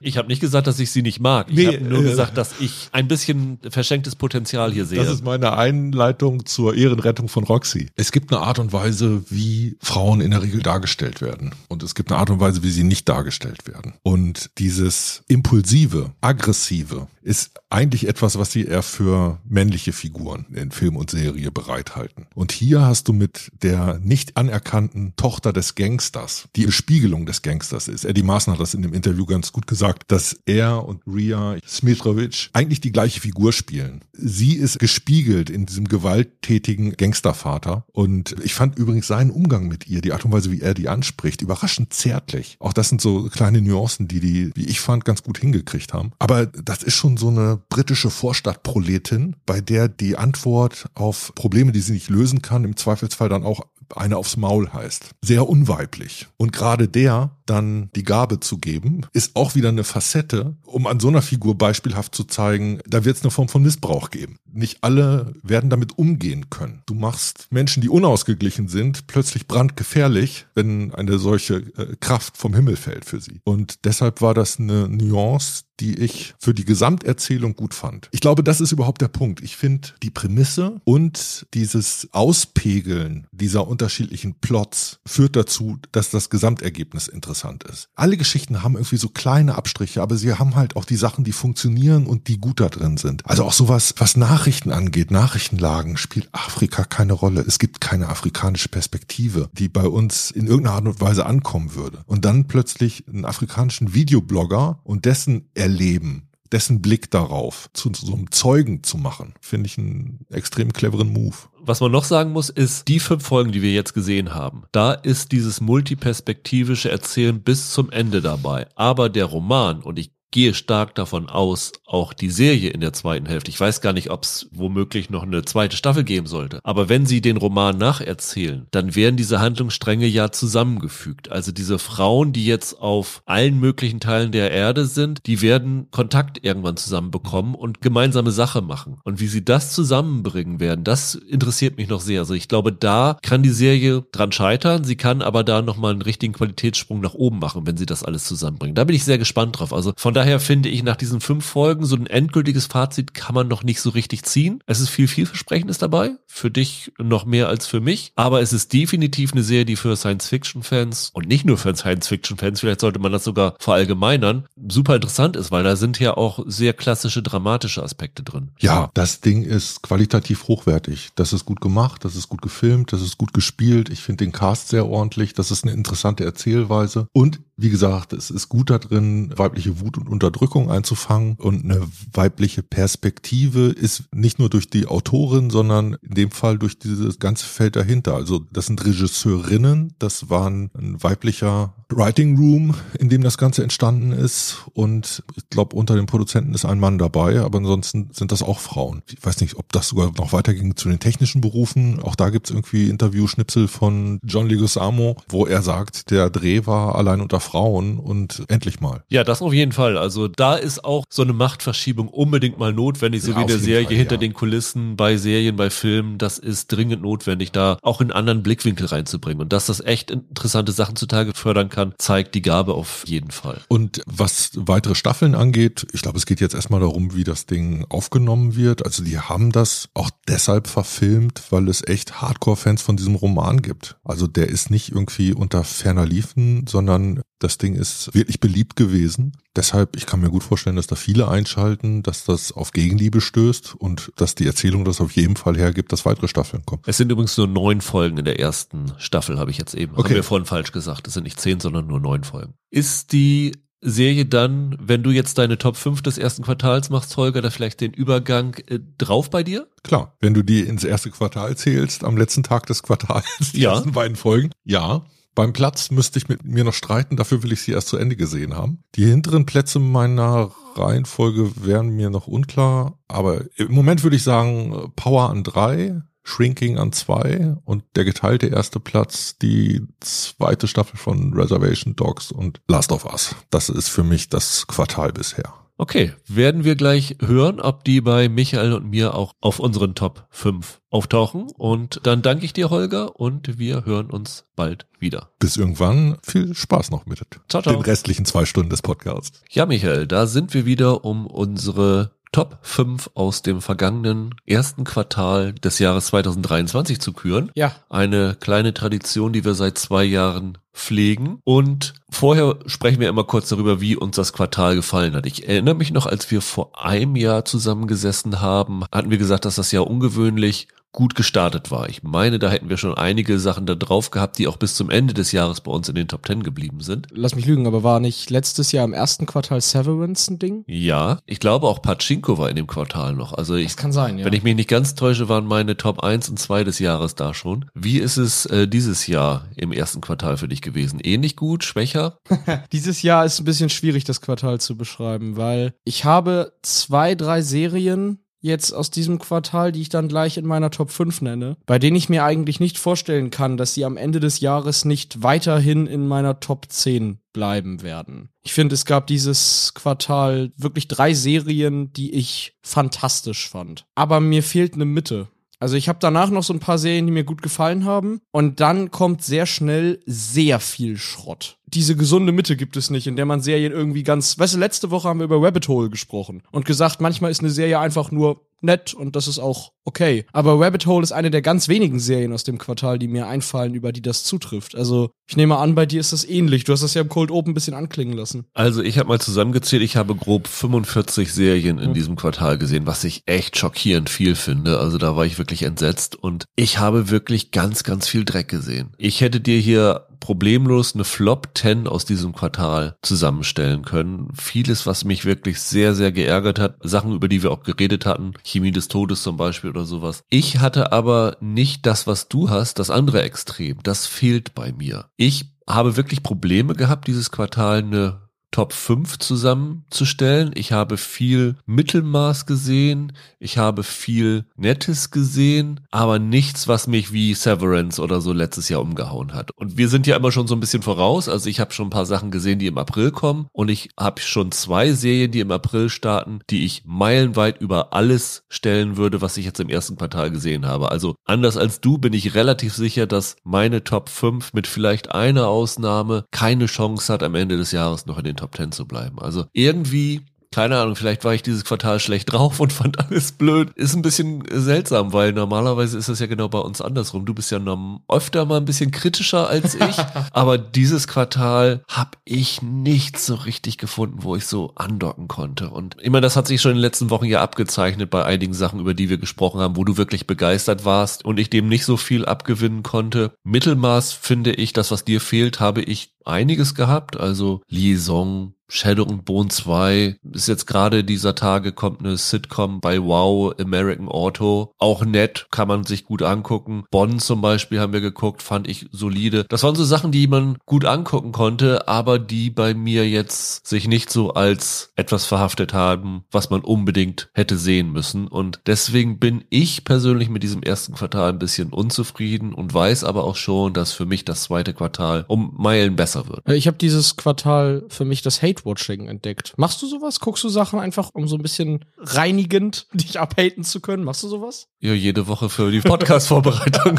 Ich habe nicht gesagt, dass ich sie nicht mag. Ich Nee, habe nur äh, gesagt, dass ich ein bisschen verschenktes Potenzial hier sehe. Das ist meine Einleitung zur Ehrenrettung von Roxy. Es gibt eine Art und Weise, wie Frauen in der Regel dargestellt werden. Und es gibt eine Art und Weise, wie sie nicht dargestellt werden. Und dieses impulsive, aggressive ist eigentlich etwas, was sie eher für männliche Figuren in Film und Serie bereithalten. Und hier hast du mit der nicht anerkannten Tochter des Gangsters, die Spiegelung des Gangsters ist. Eddie Maaßen hat das in dem Interview ganz gut gesagt, dass er und Ria Smitrovic eigentlich die gleiche Figur spielen. Sie ist gespiegelt in diesem gewalttätigen Gangstervater. Und ich fand übrigens seinen Umgang mit ihr, die Art und Weise, wie er die anspricht, überraschend zärtlich. Auch das sind so kleine Nuancen, die die, wie ich fand, ganz gut hingekriegt haben. Aber das ist schon so eine britische Vorstadtproletin, bei der die Antwort auf Probleme, die sie nicht lösen kann, im Zweifelsfall dann auch eine aufs Maul heißt. Sehr unweiblich. Und gerade der dann die Gabe zu geben, ist auch wieder eine Facette, um an so einer Figur beispielhaft zu zeigen, da wird es eine Form von Missbrauch geben. Nicht alle werden damit umgehen können. Du machst Menschen, die unausgeglichen sind, plötzlich brandgefährlich, wenn eine solche äh, Kraft vom Himmel fällt für sie. Und deshalb war das eine Nuance, die ich für die Gesamterzählung gut fand. Ich glaube, das ist überhaupt der Punkt. Ich finde die Prämisse und dieses Auspegeln dieser unterschiedlichen Plots führt dazu, dass das Gesamtergebnis interessant ist. Alle Geschichten haben irgendwie so kleine Abstriche, aber sie haben halt auch die Sachen, die funktionieren und die gut da drin sind. Also auch sowas, was Nachrichten angeht, Nachrichtenlagen, spielt Afrika keine Rolle. Es gibt keine afrikanische Perspektive, die bei uns in irgendeiner Art und Weise ankommen würde. Und dann plötzlich einen afrikanischen Videoblogger und dessen Erleben dessen Blick darauf zu so einem Zeugen zu machen, finde ich einen extrem cleveren Move. Was man noch sagen muss, ist, die fünf Folgen, die wir jetzt gesehen haben, da ist dieses multiperspektivische Erzählen bis zum Ende dabei. Aber der Roman, und ich gehe stark davon aus, auch die Serie in der zweiten Hälfte. Ich weiß gar nicht, ob es womöglich noch eine zweite Staffel geben sollte. Aber wenn sie den Roman nacherzählen, dann werden diese Handlungsstränge ja zusammengefügt. Also diese Frauen, die jetzt auf allen möglichen Teilen der Erde sind, die werden Kontakt irgendwann zusammenbekommen und gemeinsame Sache machen. Und wie sie das zusammenbringen werden, das interessiert mich noch sehr. Also ich glaube, da kann die Serie dran scheitern. Sie kann aber da nochmal einen richtigen Qualitätssprung nach oben machen, wenn sie das alles zusammenbringen. Da bin ich sehr gespannt drauf. Also von daher finde ich nach diesen fünf Folgen so ein endgültiges Fazit kann man noch nicht so richtig ziehen. Es ist viel vielversprechendes dabei. Für dich noch mehr als für mich. Aber es ist definitiv eine Serie, die für Science-Fiction-Fans und nicht nur für Science-Fiction-Fans, vielleicht sollte man das sogar verallgemeinern, super interessant ist, weil da sind ja auch sehr klassische dramatische Aspekte drin. Ja, das Ding ist qualitativ hochwertig. Das ist gut gemacht, das ist gut gefilmt, das ist gut gespielt. Ich finde den Cast sehr ordentlich. Das ist eine interessante Erzählweise. Und wie gesagt, es ist gut da drin, weibliche Wut und Unterdrückung einzufangen und eine weibliche Perspektive ist nicht nur durch die Autorin, sondern in dem Fall durch dieses ganze Feld dahinter. Also das sind Regisseurinnen, das waren ein weiblicher Writing Room, in dem das Ganze entstanden ist und ich glaube unter den Produzenten ist ein Mann dabei, aber ansonsten sind das auch Frauen. Ich weiß nicht, ob das sogar noch weiterging zu den technischen Berufen. Auch da gibt's irgendwie Interviewschnipsel von John Leguizamo, wo er sagt, der Dreh war allein unter und endlich mal. Ja, das auf jeden Fall. Also da ist auch so eine Machtverschiebung unbedingt mal notwendig, so ja, wie eine Serie Fall, hinter ja. den Kulissen bei Serien, bei Filmen. Das ist dringend notwendig, da auch einen anderen Blickwinkel reinzubringen. Und dass das echt interessante Sachen zutage fördern kann, zeigt die Gabe auf jeden Fall. Und was weitere Staffeln angeht, ich glaube, es geht jetzt erstmal darum, wie das Ding aufgenommen wird. Also die haben das auch deshalb verfilmt, weil es echt Hardcore-Fans von diesem Roman gibt. Also der ist nicht irgendwie unter ferner Liefen, sondern das Ding ist wirklich beliebt gewesen. Deshalb, ich kann mir gut vorstellen, dass da viele einschalten, dass das auf Gegenliebe stößt und dass die Erzählung das auf jeden Fall hergibt, dass weitere Staffeln kommen. Es sind übrigens nur neun Folgen in der ersten Staffel, habe ich jetzt eben. Okay. Haben wir vorhin falsch gesagt. Es sind nicht zehn, sondern nur neun Folgen. Ist die Serie dann, wenn du jetzt deine Top 5 des ersten Quartals machst, Holger, da vielleicht den Übergang äh, drauf bei dir? Klar, wenn du die ins erste Quartal zählst, am letzten Tag des Quartals, die ja. ersten beiden Folgen, ja. Beim Platz müsste ich mit mir noch streiten, dafür will ich sie erst zu Ende gesehen haben. Die hinteren Plätze meiner Reihenfolge wären mir noch unklar, aber im Moment würde ich sagen Power an drei, Shrinking an zwei und der geteilte erste Platz die zweite Staffel von Reservation Dogs und Last of Us. Das ist für mich das Quartal bisher. Okay, werden wir gleich hören, ob die bei Michael und mir auch auf unseren Top 5 auftauchen. Und dann danke ich dir, Holger, und wir hören uns bald wieder. Bis irgendwann. Viel Spaß noch mit ciao, ciao. den restlichen zwei Stunden des Podcasts. Ja, Michael, da sind wir wieder, um unsere Top 5 aus dem vergangenen ersten Quartal des Jahres 2023 zu küren. Ja. Eine kleine Tradition, die wir seit zwei Jahren pflegen. Und vorher sprechen wir immer kurz darüber, wie uns das Quartal gefallen hat. Ich erinnere mich noch, als wir vor einem Jahr zusammengesessen haben, hatten wir gesagt, dass das Jahr ungewöhnlich gut gestartet war. Ich meine, da hätten wir schon einige Sachen da drauf gehabt, die auch bis zum Ende des Jahres bei uns in den Top Ten geblieben sind. Lass mich lügen, aber war nicht letztes Jahr im ersten Quartal Severance ein Ding? Ja, ich glaube auch Pachinko war in dem Quartal noch. Also ich, Das kann sein, ja. wenn ich mich nicht ganz täusche, waren meine Top 1 und 2 des Jahres da schon. Wie ist es äh, dieses Jahr im ersten Quartal für dich gewesen? Ähnlich gut, schwächer? Dieses Jahr ist ein bisschen schwierig, das Quartal zu beschreiben, weil ich habe zwei, drei Serien jetzt aus diesem Quartal, die ich dann gleich in meiner Top 5 nenne, bei denen ich mir eigentlich nicht vorstellen kann, dass sie am Ende des Jahres nicht weiterhin in meiner Top 10 bleiben werden. Ich finde, es gab dieses Quartal wirklich drei Serien, die ich fantastisch fand. Aber mir fehlt eine Mitte. Also ich habe danach noch so ein paar Serien, die mir gut gefallen haben. Und dann kommt sehr schnell sehr viel Schrott. Diese gesunde Mitte gibt es nicht, in der man Serien irgendwie ganz. Weißt du, letzte Woche haben wir über Rabbit Hole gesprochen und gesagt, manchmal ist eine Serie einfach nur nett und das ist auch okay. Aber Rabbit Hole ist eine der ganz wenigen Serien aus dem Quartal, die mir einfallen, über die das zutrifft. Also ich nehme an, bei dir ist das ähnlich. Du hast das ja im Cold Open ein bisschen anklingen lassen. Also ich habe mal zusammengezählt, ich habe grob 45 Serien in Mhm. diesem Quartal gesehen, was ich echt schockierend viel finde. Also da war ich wirklich entsetzt und ich habe wirklich ganz, ganz viel Dreck gesehen. Ich hätte dir hier problemlos eine Flop 10 aus diesem Quartal zusammenstellen können. Vieles, was mich wirklich sehr, sehr geärgert hat. Sachen, über die wir auch geredet hatten. Chemie des Todes zum Beispiel oder sowas. Ich hatte aber nicht das, was du hast, das andere Extrem. Das fehlt bei mir. Ich habe wirklich Probleme gehabt, dieses Quartal eine Top 5 zusammenzustellen. Ich habe viel Mittelmaß gesehen, ich habe viel Nettes gesehen, aber nichts, was mich wie Severance oder so letztes Jahr umgehauen hat. Und wir sind ja immer schon so ein bisschen voraus. Also ich habe schon ein paar Sachen gesehen, die im April kommen und ich habe schon zwei Serien, die im April starten, die ich meilenweit über alles stellen würde, was ich jetzt im ersten Quartal gesehen habe. Also anders als du bin ich relativ sicher, dass meine Top 5 mit vielleicht einer Ausnahme keine Chance hat, am Ende des Jahres noch in den Top 10 zu bleiben. Also irgendwie keine Ahnung, vielleicht war ich dieses Quartal schlecht drauf und fand alles blöd. Ist ein bisschen seltsam, weil normalerweise ist es ja genau bei uns andersrum. Du bist ja norm öfter mal ein bisschen kritischer als ich, aber dieses Quartal habe ich nicht so richtig gefunden, wo ich so andocken konnte. Und immer das hat sich schon in den letzten Wochen ja abgezeichnet bei einigen Sachen, über die wir gesprochen haben, wo du wirklich begeistert warst und ich dem nicht so viel abgewinnen konnte. Mittelmaß finde ich, das, was dir fehlt, habe ich einiges gehabt. Also Liaison, Shadow und Bone 2 ist jetzt gerade dieser Tage kommt eine Sitcom bei Wow American Auto. Auch nett, kann man sich gut angucken. Bonn zum Beispiel haben wir geguckt, fand ich solide. Das waren so Sachen, die man gut angucken konnte, aber die bei mir jetzt sich nicht so als etwas verhaftet haben, was man unbedingt hätte sehen müssen. Und deswegen bin ich persönlich mit diesem ersten Quartal ein bisschen unzufrieden und weiß aber auch schon, dass für mich das zweite Quartal um Meilen besser wird. Äh, Ich habe dieses Quartal für mich das Hate-Watching entdeckt. Machst du sowas? Guckst du Sachen einfach, um so ein bisschen reinigend dich abhaten zu können? Machst du sowas? Ja, jede Woche für die Podcast-Vorbereitung.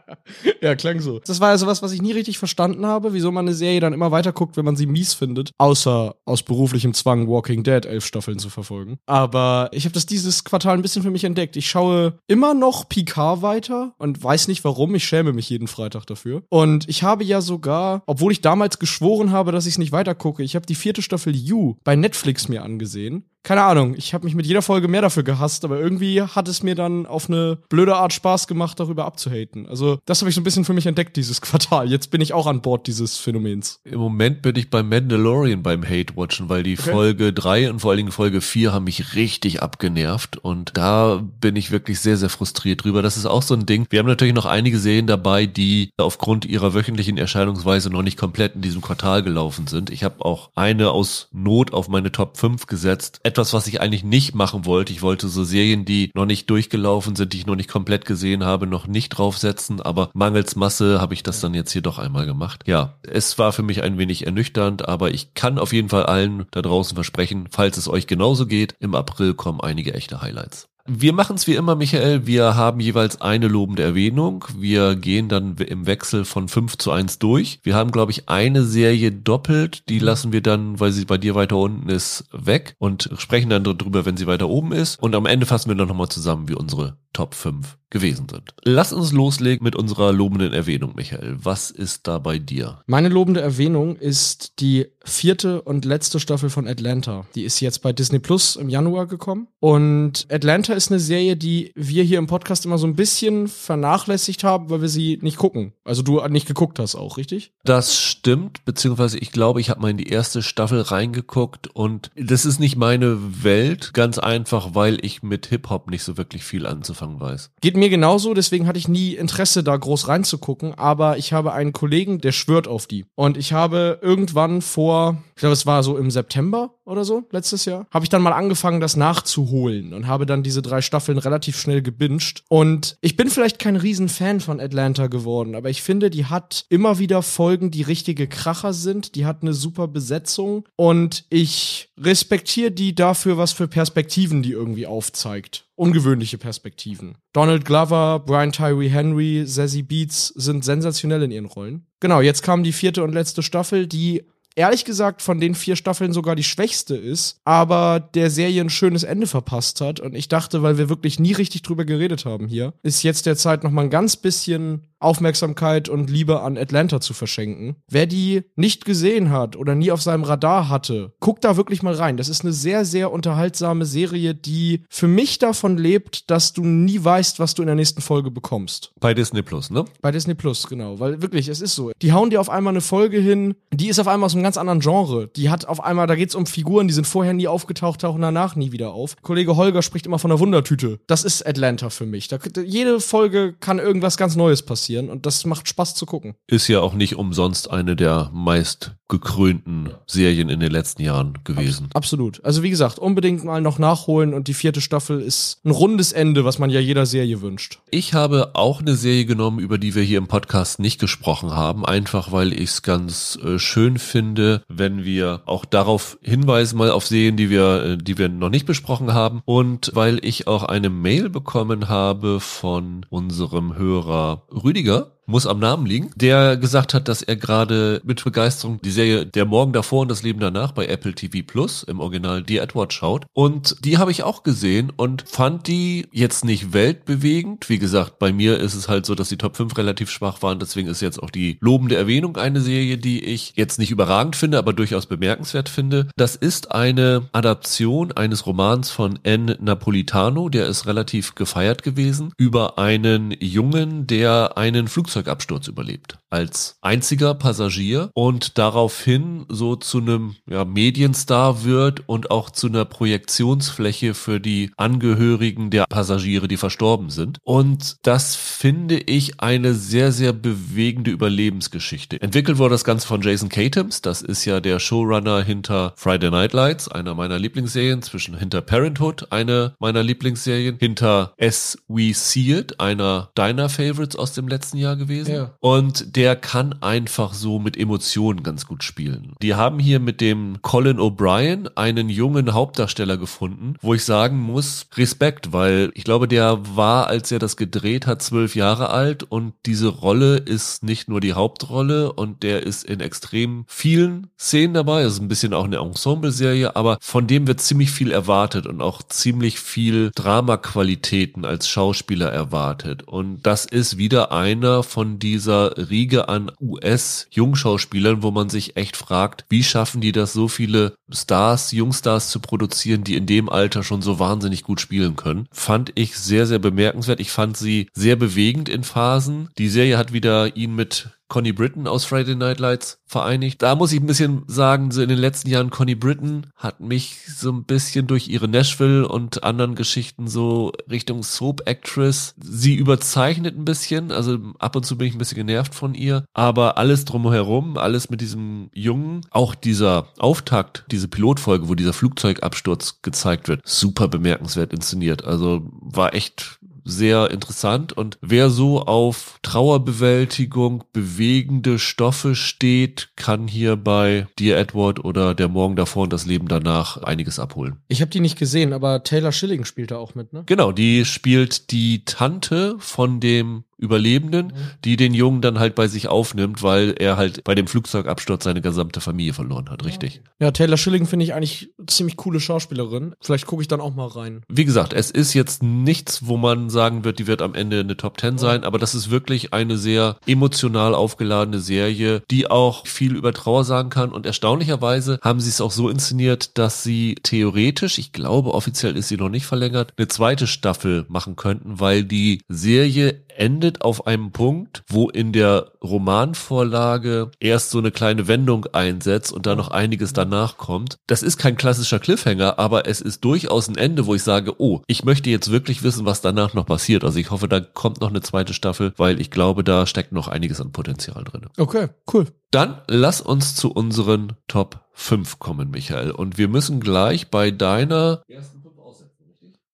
ja, klang so. Das war ja sowas, was ich nie richtig verstanden habe, wieso man eine Serie dann immer weiter guckt, wenn man sie mies findet. Außer aus beruflichem Zwang, Walking Dead elf Staffeln zu verfolgen. Aber ich habe das dieses Quartal ein bisschen für mich entdeckt. Ich schaue immer noch Picard weiter und weiß nicht warum. Ich schäme mich jeden Freitag dafür. Und ich habe ja sogar, obwohl ich damals geschworen habe, dass ich es nicht weiter gucke, ich habe die vierte Staffel You bei Netflix mir angesehen. Keine Ahnung, ich habe mich mit jeder Folge mehr dafür gehasst, aber irgendwie hat es mir dann auf eine blöde Art Spaß gemacht, darüber abzuhaten. Also, das habe ich so ein bisschen für mich entdeckt, dieses Quartal. Jetzt bin ich auch an Bord dieses Phänomens. Im Moment bin ich beim Mandalorian beim Hate-Watchen, weil die Okay. Folge 3 und vor allen Dingen Folge 4 haben mich richtig abgenervt und da bin ich wirklich sehr, sehr frustriert drüber. Das ist auch so ein Ding. Wir haben natürlich noch einige Serien dabei, die aufgrund ihrer wöchentlichen Erscheinungsweise noch nicht komplett in diesem Quartal gelaufen sind. Ich habe auch eine aus Not auf meine Top 5 gesetzt. Etwas, was ich eigentlich nicht machen wollte. Ich wollte so Serien, die noch nicht durchgelaufen sind, die ich noch nicht komplett gesehen habe, noch nicht draufsetzen, aber mangels Masse habe ich das dann jetzt hier doch einmal gemacht. Ja, es war für mich ein wenig ernüchternd, aber ich kann auf jeden Fall allen da draußen versprechen, falls es euch genauso geht, im April kommen einige echte Highlights. Wir machen es wie immer, Michael. Wir haben jeweils eine lobende Erwähnung. Wir gehen dann im Wechsel von 5 zu 1 durch. Wir haben, glaube ich, eine Serie doppelt. Die lassen wir dann, weil sie bei dir weiter unten ist, weg und sprechen dann darüber, wenn sie weiter oben ist. Und am Ende fassen wir dann nochmal zusammen, wie unsere Top 5 gewesen sind. Lass uns loslegen mit unserer lobenden Erwähnung, Michael. Was ist da bei dir? Meine lobende Erwähnung ist die vierte und letzte Staffel von Atlanta. Die ist jetzt bei Disney Plus im Januar gekommen. Und Atlanta ist eine Serie, die wir hier im Podcast immer so ein bisschen vernachlässigt haben, weil wir sie nicht gucken. Also du nicht geguckt hast auch, richtig? Das stimmt, beziehungsweise ich glaube, ich habe mal in die erste Staffel reingeguckt und das ist nicht meine Welt, ganz einfach, weil ich mit Hip-Hop nicht so wirklich viel anzufangen weiß. Geht mir genauso, deswegen hatte ich nie Interesse, da groß reinzugucken, aber ich habe einen Kollegen, der schwört auf die. Und ich habe irgendwann vor, ich glaube, es war so im September oder so, letztes Jahr, habe ich dann mal angefangen, das nachzuholen und habe dann diese drei Staffeln relativ schnell gebinged. Und ich bin vielleicht kein Riesenfan von Atlanta geworden, aber ich finde, die hat immer wieder Folgen, die richtige Kracher sind. Die hat eine super Besetzung und ich respektiere die dafür, was für Perspektiven die irgendwie aufzeigt ungewöhnliche Perspektiven. Donald Glover, Brian Tyree Henry, Zazie Beats sind sensationell in ihren Rollen. Genau, jetzt kam die vierte und letzte Staffel, die ehrlich gesagt von den vier Staffeln sogar die schwächste ist, aber der Serie ein schönes Ende verpasst hat. Und ich dachte, weil wir wirklich nie richtig drüber geredet haben hier, ist jetzt der Zeit noch mal ein ganz bisschen Aufmerksamkeit und Liebe an Atlanta zu verschenken. Wer die nicht gesehen hat oder nie auf seinem Radar hatte, guckt da wirklich mal rein. Das ist eine sehr, sehr unterhaltsame Serie, die für mich davon lebt, dass du nie weißt, was du in der nächsten Folge bekommst. Bei Disney Plus, ne? Bei Disney Plus, genau. Weil wirklich, es ist so. Die hauen dir auf einmal eine Folge hin, die ist auf einmal aus einem ganz anderen Genre. Die hat auf einmal, da geht's um Figuren, die sind vorher nie aufgetaucht, tauchen danach nie wieder auf. Kollege Holger spricht immer von einer Wundertüte. Das ist Atlanta für mich. Da, jede Folge kann irgendwas ganz Neues passieren passieren und das macht Spaß zu gucken. Ist ja auch nicht umsonst eine der meist gekrönten Serien in den letzten Jahren gewesen. Absolut. Also wie gesagt, unbedingt mal noch nachholen und die vierte Staffel ist ein rundes Ende, was man ja jeder Serie wünscht. Ich habe auch eine Serie genommen, über die wir hier im Podcast nicht gesprochen haben, einfach weil ich es ganz äh, schön finde, wenn wir auch darauf hinweisen, mal auf Serien, die wir, äh, die wir noch nicht besprochen haben und weil ich auch eine Mail bekommen habe von unserem Hörer Rüdiger, muss am Namen liegen, der gesagt hat, dass er gerade mit Begeisterung die Serie Der Morgen davor und das Leben danach bei Apple TV Plus im Original The Edward schaut. Und die habe ich auch gesehen und fand die jetzt nicht weltbewegend. Wie gesagt, bei mir ist es halt so, dass die Top 5 relativ schwach waren. Deswegen ist jetzt auch die lobende Erwähnung eine Serie, die ich jetzt nicht überragend finde, aber durchaus bemerkenswert finde. Das ist eine Adaption eines Romans von N. Napolitano, der ist relativ gefeiert gewesen, über einen Jungen, der einen Flugzeug Flugzeugabsturz überlebt. Als einziger Passagier und daraufhin so zu einem ja, Medienstar wird und auch zu einer Projektionsfläche für die Angehörigen der Passagiere, die verstorben sind. Und das finde ich eine sehr, sehr bewegende Überlebensgeschichte. Entwickelt wurde das Ganze von Jason Katims. Das ist ja der Showrunner hinter Friday Night Lights, einer meiner Lieblingsserien, zwischen hinter Parenthood, eine meiner Lieblingsserien, hinter As We See It, einer deiner Favorites aus dem letzten Jahr gewesen. Ja. Und der kann einfach so mit Emotionen ganz gut spielen. Die haben hier mit dem Colin O'Brien einen jungen Hauptdarsteller gefunden, wo ich sagen muss, Respekt, weil ich glaube, der war, als er das gedreht hat, zwölf Jahre alt und diese Rolle ist nicht nur die Hauptrolle und der ist in extrem vielen Szenen dabei. Es ist ein bisschen auch eine Ensemble-Serie, aber von dem wird ziemlich viel erwartet und auch ziemlich viel Dramaqualitäten als Schauspieler erwartet. Und das ist wieder einer von dieser Riege an US-Jungschauspielern, wo man sich echt fragt, wie schaffen die das, so viele Stars, Jungstars zu produzieren, die in dem Alter schon so wahnsinnig gut spielen können. Fand ich sehr, sehr bemerkenswert. Ich fand sie sehr bewegend in Phasen. Die Serie hat wieder ihn mit Connie Britton aus Friday Night Lights vereinigt. Da muss ich ein bisschen sagen, so in den letzten Jahren Connie Britton hat mich so ein bisschen durch ihre Nashville und anderen Geschichten so Richtung Soap Actress. Sie überzeichnet ein bisschen, also ab und zu bin ich ein bisschen genervt von ihr, aber alles drumherum, alles mit diesem Jungen, auch dieser Auftakt, diese Pilotfolge, wo dieser Flugzeugabsturz gezeigt wird, super bemerkenswert inszeniert. Also war echt sehr interessant und wer so auf Trauerbewältigung, bewegende Stoffe steht, kann hier bei Dear Edward oder Der Morgen davor und das Leben danach einiges abholen. Ich habe die nicht gesehen, aber Taylor Schilling spielt da auch mit, ne? Genau, die spielt die Tante von dem Überlebenden, Mhm. die den Jungen dann halt bei sich aufnimmt, weil er halt bei dem Flugzeugabsturz seine gesamte Familie verloren hat, richtig. Ja, Taylor Schilling finde ich eigentlich ziemlich coole Schauspielerin. Vielleicht gucke ich dann auch mal rein. Wie gesagt, es ist jetzt nichts, wo man sagen wird, die wird am Ende eine Top 10 sein, aber das ist wirklich eine sehr emotional aufgeladene Serie, die auch viel über Trauer sagen kann und erstaunlicherweise haben sie es auch so inszeniert, dass sie theoretisch, ich glaube offiziell ist sie noch nicht verlängert, eine zweite Staffel machen könnten, weil die Serie endet auf einem Punkt, wo in der Romanvorlage erst so eine kleine Wendung einsetzt und da noch einiges danach kommt. Das ist kein klassischer Cliffhanger, aber es ist durchaus ein Ende, wo ich sage, oh, ich möchte jetzt wirklich wissen, was danach noch passiert. Also ich hoffe, da kommt noch eine zweite Staffel, weil ich glaube, da steckt noch einiges an Potenzial drin. Okay, cool. Dann lass uns zu unseren Top 5 kommen, Michael. Und wir müssen gleich bei deiner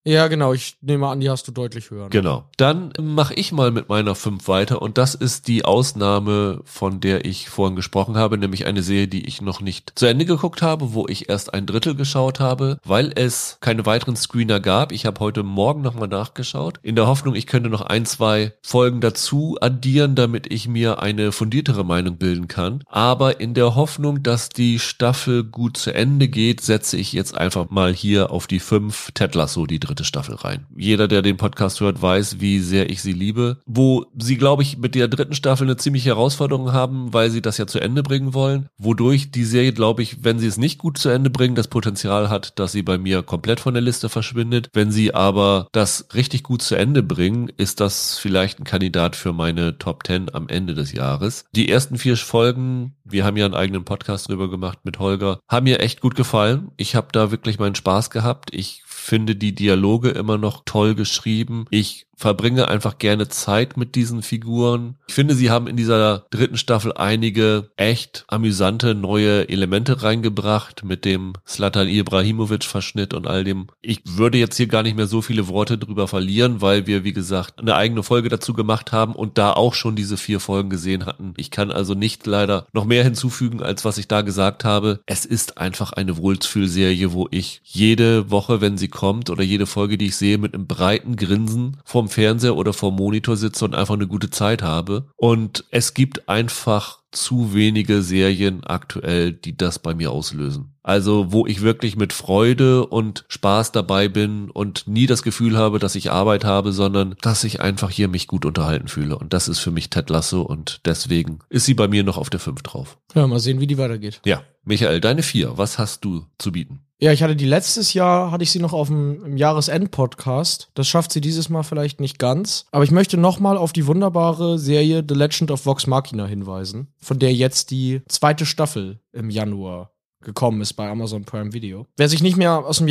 Ja, genau. Ich nehme an, die hast du deutlich höher. ne? Genau. Dann mache ich mal mit meiner 5 weiter und das ist die Ausnahme, von der ich vorhin gesprochen habe, nämlich eine Serie, die ich noch nicht zu Ende geguckt habe, wo ich erst ein Drittel geschaut habe, weil es keine weiteren Screener gab. Ich habe heute Morgen nochmal nachgeschaut, in der Hoffnung, ich könnte noch ein, zwei Folgen dazu addieren, damit ich mir eine fundiertere Meinung bilden kann. Aber in der Hoffnung, dass die Staffel gut zu Ende geht, setze ich jetzt einfach mal hier auf die 5 Ted Lasso, die dritte Staffel rein. Jeder, der den Podcast hört, weiß, wie sehr ich sie liebe. Wo sie, glaube ich, mit der dritten Staffel eine ziemliche Herausforderung haben, weil sie das ja zu Ende bringen wollen. Wodurch die Serie, glaube ich, wenn sie es nicht gut zu Ende bringen, das Potenzial hat, dass sie bei mir komplett von der Liste verschwindet. Wenn sie aber das richtig gut zu Ende bringen, ist das vielleicht ein Kandidat für meine Top 10 am Ende des Jahres. Die ersten vier Folgen, wir haben ja einen eigenen Podcast drüber gemacht mit Holger, haben mir echt gut gefallen. Ich habe da wirklich meinen Spaß gehabt. Ich finde die Dialoge immer noch toll geschrieben. Ich verbringe einfach gerne Zeit mit diesen Figuren. Ich finde, sie haben in dieser dritten Staffel einige echt amüsante neue Elemente reingebracht mit dem Slatan Ibrahimovic Verschnitt und all dem. Ich würde jetzt hier gar nicht mehr so viele Worte drüber verlieren, weil wir, wie gesagt, eine eigene Folge dazu gemacht haben und da auch schon diese vier Folgen gesehen hatten. Ich kann also nicht leider noch mehr hinzufügen, als was ich da gesagt habe. Es ist einfach eine Wohlfühlserie, wo ich jede Woche, wenn sie kommt oder jede Folge, die ich sehe, mit einem breiten Grinsen vorm Fernseher oder vorm Monitor sitze und einfach eine gute Zeit habe. Und es gibt einfach zu wenige Serien aktuell, die das bei mir auslösen. Also wo ich wirklich mit Freude und Spaß dabei bin und nie das Gefühl habe, dass ich Arbeit habe, sondern dass ich einfach hier mich gut unterhalten fühle. Und das ist für mich Ted Lasso und deswegen ist sie bei mir noch auf der 5 drauf. Ja, mal sehen, wie die weitergeht. Ja, Michael, deine 4, was hast du zu bieten? Ja, ich hatte die letztes Jahr, hatte ich sie noch auf dem Jahresend-Podcast. Das schafft sie dieses Mal vielleicht nicht ganz. Aber ich möchte nochmal auf die wunderbare Serie The Legend of Vox Machina hinweisen, von der jetzt die zweite Staffel im Januar gekommen ist bei Amazon Prime Video. Wer sich nicht mehr aus dem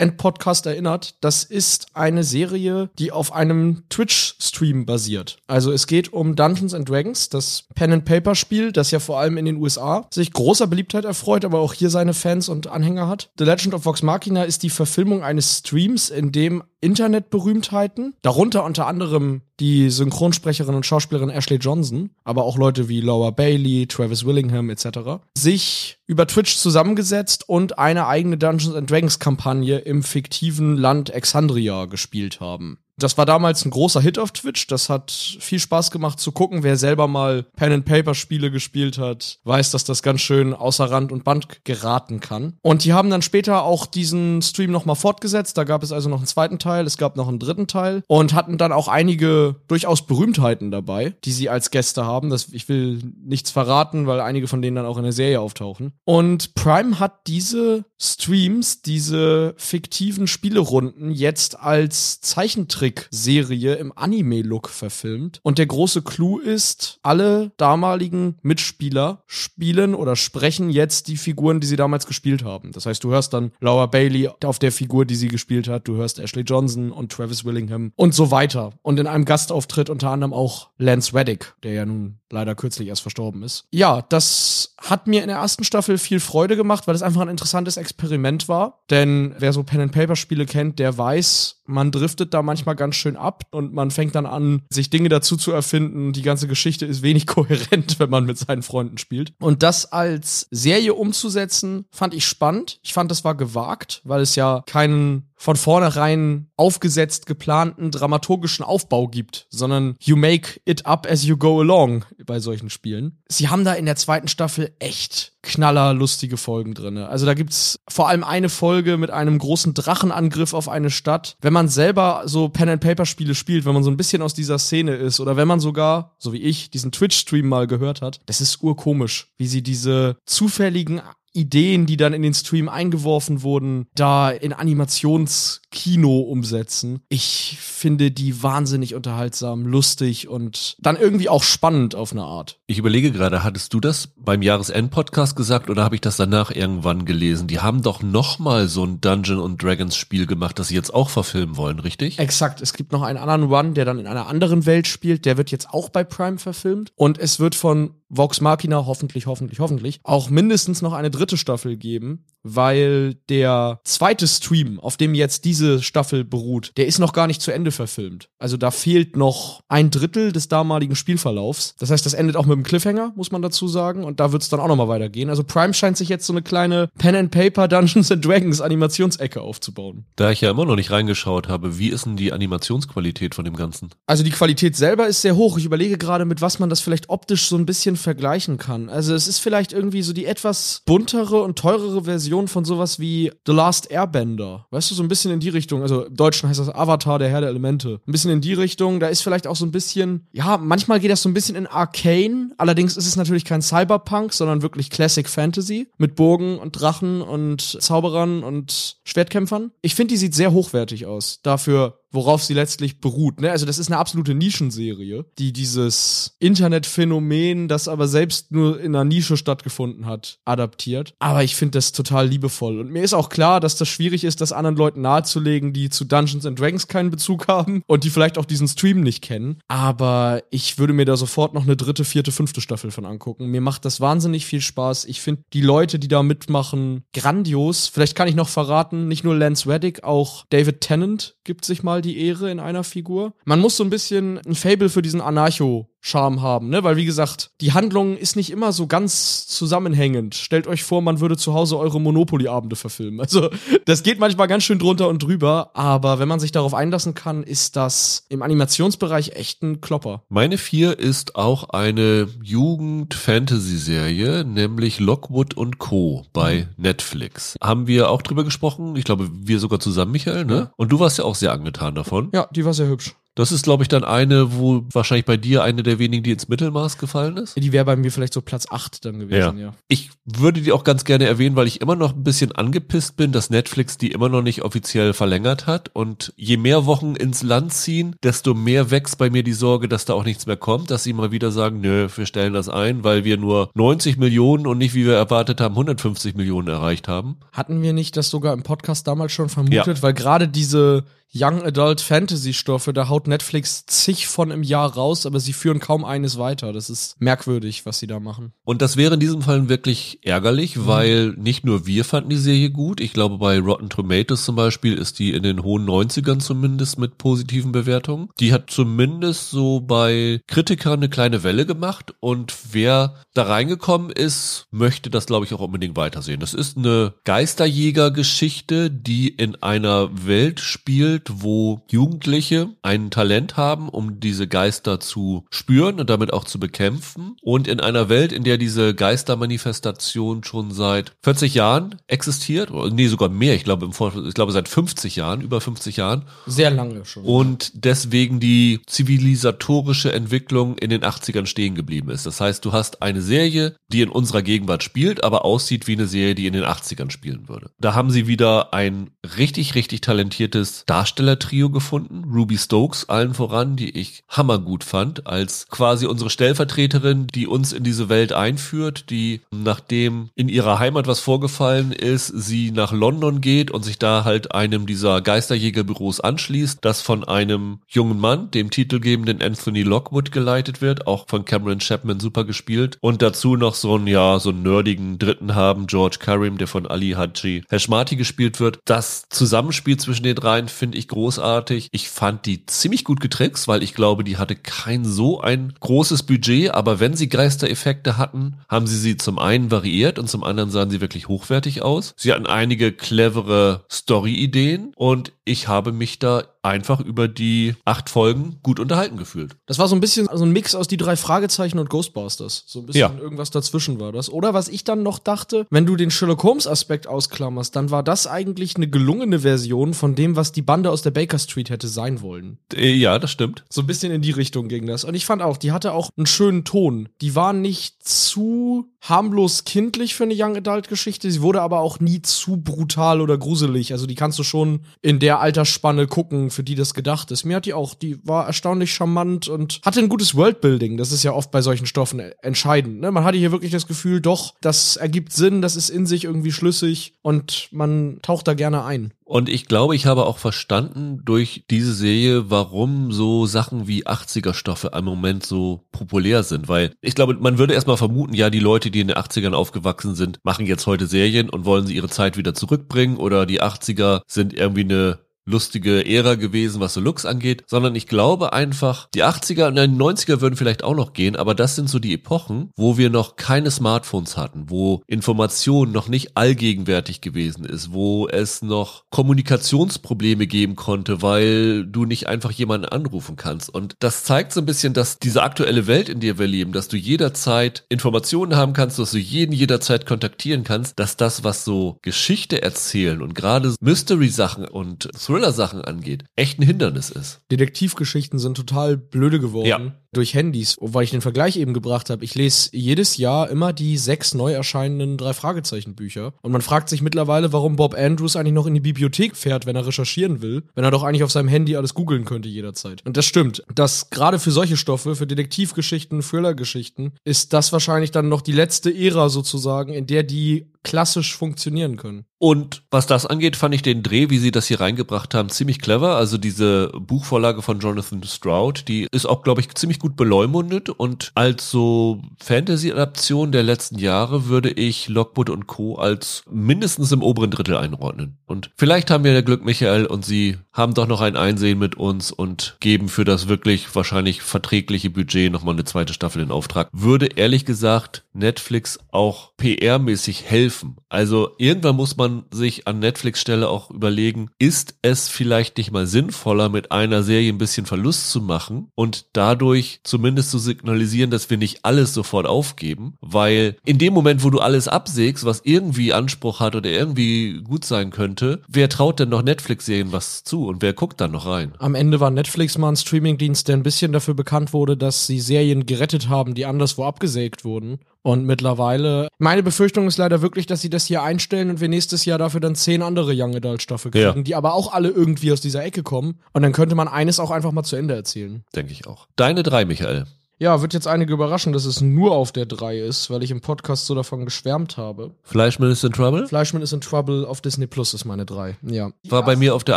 Jahresend-Podcast erinnert, das ist eine Serie, die auf einem Twitch-Stream basiert. Also es geht um Dungeons and Dragons, das Pen-and-Paper-Spiel, das ja vor allem in den USA sich großer Beliebtheit erfreut, aber auch hier seine Fans und Anhänger hat. The Legend of Vox Machina ist die Verfilmung eines Streams, in dem Internetberühmtheiten, darunter unter anderem die Synchronsprecherin und Schauspielerin Ashley Johnson, aber auch Leute wie Laura Bailey, Travis Willingham etc., sich über Twitch zusammengesetzt und eine eigene Dungeons Dragons Kampagne im fiktiven Land Exandria gespielt haben. Das war damals ein großer Hit auf Twitch. Das hat viel Spaß gemacht zu gucken. Wer selber mal Pen and Paper Spiele gespielt hat, weiß, dass das ganz schön außer Rand und Band geraten kann. Und die haben dann später auch diesen Stream nochmal fortgesetzt. Da gab es also noch einen zweiten Teil. Es gab noch einen dritten Teil und hatten dann auch einige durchaus Berühmtheiten dabei, die sie als Gäste haben. Das, ich will nichts verraten, weil einige von denen dann auch in der Serie auftauchen. Und Prime hat diese Streams, diese fiktiven Spielerunden jetzt als Zeichentrick Serie im Anime-Look verfilmt. Und der große Clou ist, alle damaligen Mitspieler spielen oder sprechen jetzt die Figuren, die sie damals gespielt haben. Das heißt, du hörst dann Laura Bailey auf der Figur, die sie gespielt hat, du hörst Ashley Johnson und Travis Willingham und so weiter. Und in einem Gastauftritt unter anderem auch Lance Reddick, der ja nun leider kürzlich erst verstorben ist. Ja, das hat mir in der ersten Staffel viel Freude gemacht, weil es einfach ein interessantes Experiment war. Denn wer so Pen-and-Paper-Spiele kennt, der weiß, man driftet da manchmal ganz schön ab und man fängt dann an, sich Dinge dazu zu erfinden. Die ganze Geschichte ist wenig kohärent, wenn man mit seinen Freunden spielt. Und das als Serie umzusetzen, fand ich spannend. Ich fand, das war gewagt, weil es ja keinen von vornherein aufgesetzt geplanten dramaturgischen Aufbau gibt, sondern you make it up as you go along bei solchen Spielen. Sie haben da in der zweiten Staffel echt knallerlustige Folgen drinne. Also da gibt's vor allem eine Folge mit einem großen Drachenangriff auf eine Stadt. Wenn man selber so Pen and Paper Spiele spielt, wenn man so ein bisschen aus dieser Szene ist oder wenn man sogar, so wie ich, diesen Twitch Stream mal gehört hat, das ist urkomisch, wie sie diese zufälligen Ideen, die dann in den Stream eingeworfen wurden, da in Animationskino umsetzen. Ich finde die wahnsinnig unterhaltsam, lustig und dann irgendwie auch spannend auf eine Art. Ich überlege gerade, hattest du das beim Jahresend-Podcast gesagt oder habe ich das danach irgendwann gelesen? Die haben doch noch mal so ein Dungeon und Dragons Spiel gemacht, das sie jetzt auch verfilmen wollen, richtig? Exakt. Es gibt noch einen anderen Run, der dann in einer anderen Welt spielt. Der wird jetzt auch bei Prime verfilmt und es wird von Vox Machina hoffentlich, hoffentlich, hoffentlich auch mindestens noch eine dritte Staffel geben, weil der zweite Stream, auf dem jetzt diese Staffel beruht, der ist noch gar nicht zu Ende verfilmt. Also da fehlt noch ein Drittel des damaligen Spielverlaufs. Das heißt, das endet auch mit einem Cliffhanger, muss man dazu sagen, und da wird es dann auch noch mal weitergehen. Also Prime scheint sich jetzt so eine kleine Pen and Paper Dungeons and Dragons Animationsecke aufzubauen. Da ich ja immer noch nicht reingeschaut habe, wie ist denn die Animationsqualität von dem Ganzen? Also die Qualität selber ist sehr hoch. Ich überlege gerade, mit was man das vielleicht optisch so ein bisschen vergleichen kann. Also es ist vielleicht irgendwie so die etwas buntere und teurere Version von sowas wie The Last Airbender. Weißt du, so ein bisschen in die Richtung. Also im Deutschen heißt das Avatar, der Herr der Elemente. Ein bisschen in die Richtung. Da ist vielleicht auch so ein bisschen, ja, manchmal geht das so ein bisschen in Arcane. Allerdings ist es natürlich kein Cyberpunk, sondern wirklich Classic Fantasy mit Burgen und Drachen und Zauberern und Schwertkämpfern. Ich finde, die sieht sehr hochwertig aus. Dafür, worauf sie letztlich beruht. Ne? Also das ist eine absolute Nischenserie, die dieses Internetphänomen, das aber selbst nur in einer Nische stattgefunden hat, adaptiert. Aber ich finde das total liebevoll. Und mir ist auch klar, dass das schwierig ist, das anderen Leuten nahezulegen, die zu Dungeons and Dragons keinen Bezug haben und die vielleicht auch diesen Stream nicht kennen. Aber ich würde mir da sofort noch eine dritte, vierte, fünfte Staffel von angucken. Mir macht das wahnsinnig viel Spaß. Ich finde die Leute, die da mitmachen, grandios. Vielleicht kann ich noch verraten, nicht nur Lance Reddick, auch David Tennant gibt sich mal die Ehre in einer Figur. Man muss so ein bisschen ein Fable für diesen Anarcho Charme haben, ne? Weil wie gesagt, die Handlung ist nicht immer so ganz zusammenhängend. Stellt euch vor, man würde zu Hause eure Monopoly-Abende verfilmen. Also, das geht manchmal ganz schön drunter und drüber, aber wenn man sich darauf einlassen kann, ist das im Animationsbereich echt ein Klopper. Meine vier ist auch eine Jugend-Fantasy-Serie, nämlich Lockwood und Co. bei mhm. Netflix. Haben wir auch drüber gesprochen? Ich glaube, wir sogar zusammen, Michael, ne? Und du warst ja auch sehr angetan davon. Ja, die war sehr hübsch. Das ist, glaube ich, dann eine, wo wahrscheinlich bei dir eine der wenigen, die ins Mittelmaß gefallen ist. Die wäre bei mir vielleicht so Platz 8 dann gewesen, ja. ja. Ich würde die auch ganz gerne erwähnen, weil ich immer noch ein bisschen angepisst bin, dass Netflix die immer noch nicht offiziell verlängert hat. Und je mehr Wochen ins Land ziehen, desto mehr wächst bei mir die Sorge, dass da auch nichts mehr kommt, dass sie mal wieder sagen, nö, wir stellen das ein, weil wir nur 90 Millionen und nicht, wie wir erwartet haben, 150 Millionen erreicht haben. Hatten wir nicht das sogar im Podcast damals schon vermutet, ja. weil gerade diese Young Adult Fantasy Stoffe, da haut Netflix zig von im Jahr raus, aber sie führen kaum eines weiter. Das ist merkwürdig, was sie da machen. Und das wäre in diesem Fall wirklich ärgerlich, mhm. weil nicht nur wir fanden die Serie gut. Ich glaube, bei Rotten Tomatoes zum Beispiel ist die in den hohen 90ern zumindest mit positiven Bewertungen. Die hat zumindest so bei Kritikern eine kleine Welle gemacht und wer da reingekommen ist, möchte das glaube ich auch unbedingt weitersehen. Das ist eine Geisterjäger-Geschichte, die in einer Welt spielt, Welt, wo Jugendliche ein Talent haben, um diese Geister zu spüren und damit auch zu bekämpfen. Und in einer Welt, in der diese Geistermanifestation schon seit 40 Jahren existiert, oder nee, sogar mehr, ich glaube, im Vor ich glaube seit 50 Jahren, über 50 Jahren. Sehr lange schon. Und deswegen die zivilisatorische Entwicklung in den 80ern stehen geblieben ist. Das heißt, du hast eine Serie, die in unserer Gegenwart spielt, aber aussieht wie eine Serie, die in den 80ern spielen würde. Da haben sie wieder ein richtig, richtig talentiertes Darsteller Darstellertrio gefunden. Ruby Stokes allen voran, die ich hammergut fand, als quasi unsere Stellvertreterin, die uns in diese Welt einführt, die nachdem in ihrer Heimat was vorgefallen ist, sie nach London geht und sich da halt einem dieser Geisterjägerbüros anschließt, das von einem jungen Mann, dem titelgebenden Anthony Lockwood geleitet wird, auch von Cameron Chapman super gespielt und dazu noch so einen, ja, so einen nerdigen Dritten haben, George Karim, der von Ali Haji Hashmati gespielt wird. Das Zusammenspiel zwischen den dreien finde großartig. Ich fand die ziemlich gut getrickst, weil ich glaube, die hatte kein so ein großes Budget, aber wenn sie Geistereffekte hatten, haben sie sie zum einen variiert und zum anderen sahen sie wirklich hochwertig aus. Sie hatten einige clevere Story-Ideen und ich habe mich da einfach über die acht Folgen gut unterhalten gefühlt. Das war so ein bisschen so ein Mix aus die drei Fragezeichen und Ghostbusters. So ein bisschen Ja. irgendwas dazwischen war das. Oder was ich dann noch dachte, wenn du den Sherlock Holmes Aspekt ausklammerst, dann war das eigentlich eine gelungene Version von dem, was die Bande aus der Baker Street hätte sein wollen. Äh, Ja, das stimmt. So ein bisschen in die Richtung ging das. Und ich fand auch, die hatte auch einen schönen Ton. Die war nicht zu harmlos kindlich für eine Young Adult Geschichte. Sie wurde aber auch nie zu brutal oder gruselig. Also die kannst du schon in der Altersspanne gucken, für die das gedacht ist. Mir hat die auch, die war erstaunlich charmant und hatte ein gutes Worldbuilding. Das ist ja oft bei solchen Stoffen entscheidend. Ne? Man hatte hier wirklich das Gefühl, doch, das ergibt Sinn, das ist in sich irgendwie schlüssig und man taucht da gerne ein. Und ich glaube, ich habe auch verstanden durch diese Serie, warum so Sachen wie 80er Stoffe im Moment so populär sind. Weil ich glaube, man würde erstmal vermuten, ja, die Leute, die in den 80ern aufgewachsen sind, machen jetzt heute Serien und wollen sie ihre Zeit wieder zurückbringen oder die 80er sind irgendwie eine lustige Ära gewesen, was so Looks angeht, sondern ich glaube einfach, die 80er und die 90er würden vielleicht auch noch gehen, aber das sind so die Epochen, wo wir noch keine Smartphones hatten, wo Information noch nicht allgegenwärtig gewesen ist, wo es noch Kommunikationsprobleme geben konnte, weil du nicht einfach jemanden anrufen kannst. Und das zeigt so ein bisschen, dass diese aktuelle Welt, in der wir leben, dass du jederzeit Informationen haben kannst, dass du jeden jederzeit kontaktieren kannst, dass das, was so Geschichte erzählen und gerade Mystery-Sachen und Thriller-Sachen angeht, echt ein Hindernis ist. Detektivgeschichten sind total blöde geworden Ja. Durch Handys, weil ich den Vergleich eben gebracht habe. Ich lese jedes Jahr immer die sechs neu erscheinenden drei Fragezeichen Bücher und man fragt sich mittlerweile, warum Bob Andrews eigentlich noch in die Bibliothek fährt, wenn er recherchieren will, wenn er doch eigentlich auf seinem Handy alles googeln könnte jederzeit. Und das stimmt, dass gerade für solche Stoffe, für Detektivgeschichten, Thriller-Geschichten, ist das wahrscheinlich dann noch die letzte Ära sozusagen, in der die klassisch funktionieren können. Und was das angeht, fand ich den Dreh, wie sie das hier reingebracht haben, ziemlich clever. Also diese Buchvorlage von Jonathan Stroud, die ist auch, glaube ich, ziemlich gut beleumundet. Und als so Fantasy-Adaption der letzten Jahre würde ich Lockwood und Co. als mindestens im oberen Drittel einordnen. Und vielleicht haben wir ja Glück, Michael, und sie haben doch noch ein Einsehen mit uns und geben für das wirklich wahrscheinlich verträgliche Budget nochmal eine zweite Staffel in Auftrag. Würde ehrlich gesagt Netflix auch PR-mäßig helfen. Also irgendwann muss man sich an Netflix Stelle auch überlegen, ist es vielleicht nicht mal sinnvoller, mit einer Serie ein bisschen Verlust zu machen und dadurch zumindest zu signalisieren, dass wir nicht alles sofort aufgeben, weil in dem Moment, wo du alles absägst, was irgendwie Anspruch hat oder irgendwie gut sein könnte, wer traut denn noch Netflix-Serien was zu und wer guckt dann noch rein? Am Ende war Netflix mal ein Streamingdienst, der ein bisschen dafür bekannt wurde, dass sie Serien gerettet haben, die anderswo abgesägt wurden. Und mittlerweile, meine Befürchtung ist leider wirklich, dass sie das hier einstellen und wir nächstes Jahr dafür dann zehn andere Young Adult Staffeln kriegen, Ja. die aber auch alle irgendwie aus dieser Ecke kommen. Und dann könnte man eines auch einfach mal zu Ende erzählen. Denke ich auch. Deine drei, Michael. Ja, wird jetzt einige überraschen, dass es nur auf der 3 ist, weil ich im Podcast so davon geschwärmt habe. Fleischmann ist in Trouble? Fleischmann is in Trouble auf Disney Plus ist meine 3. Ja. War bei mir auf der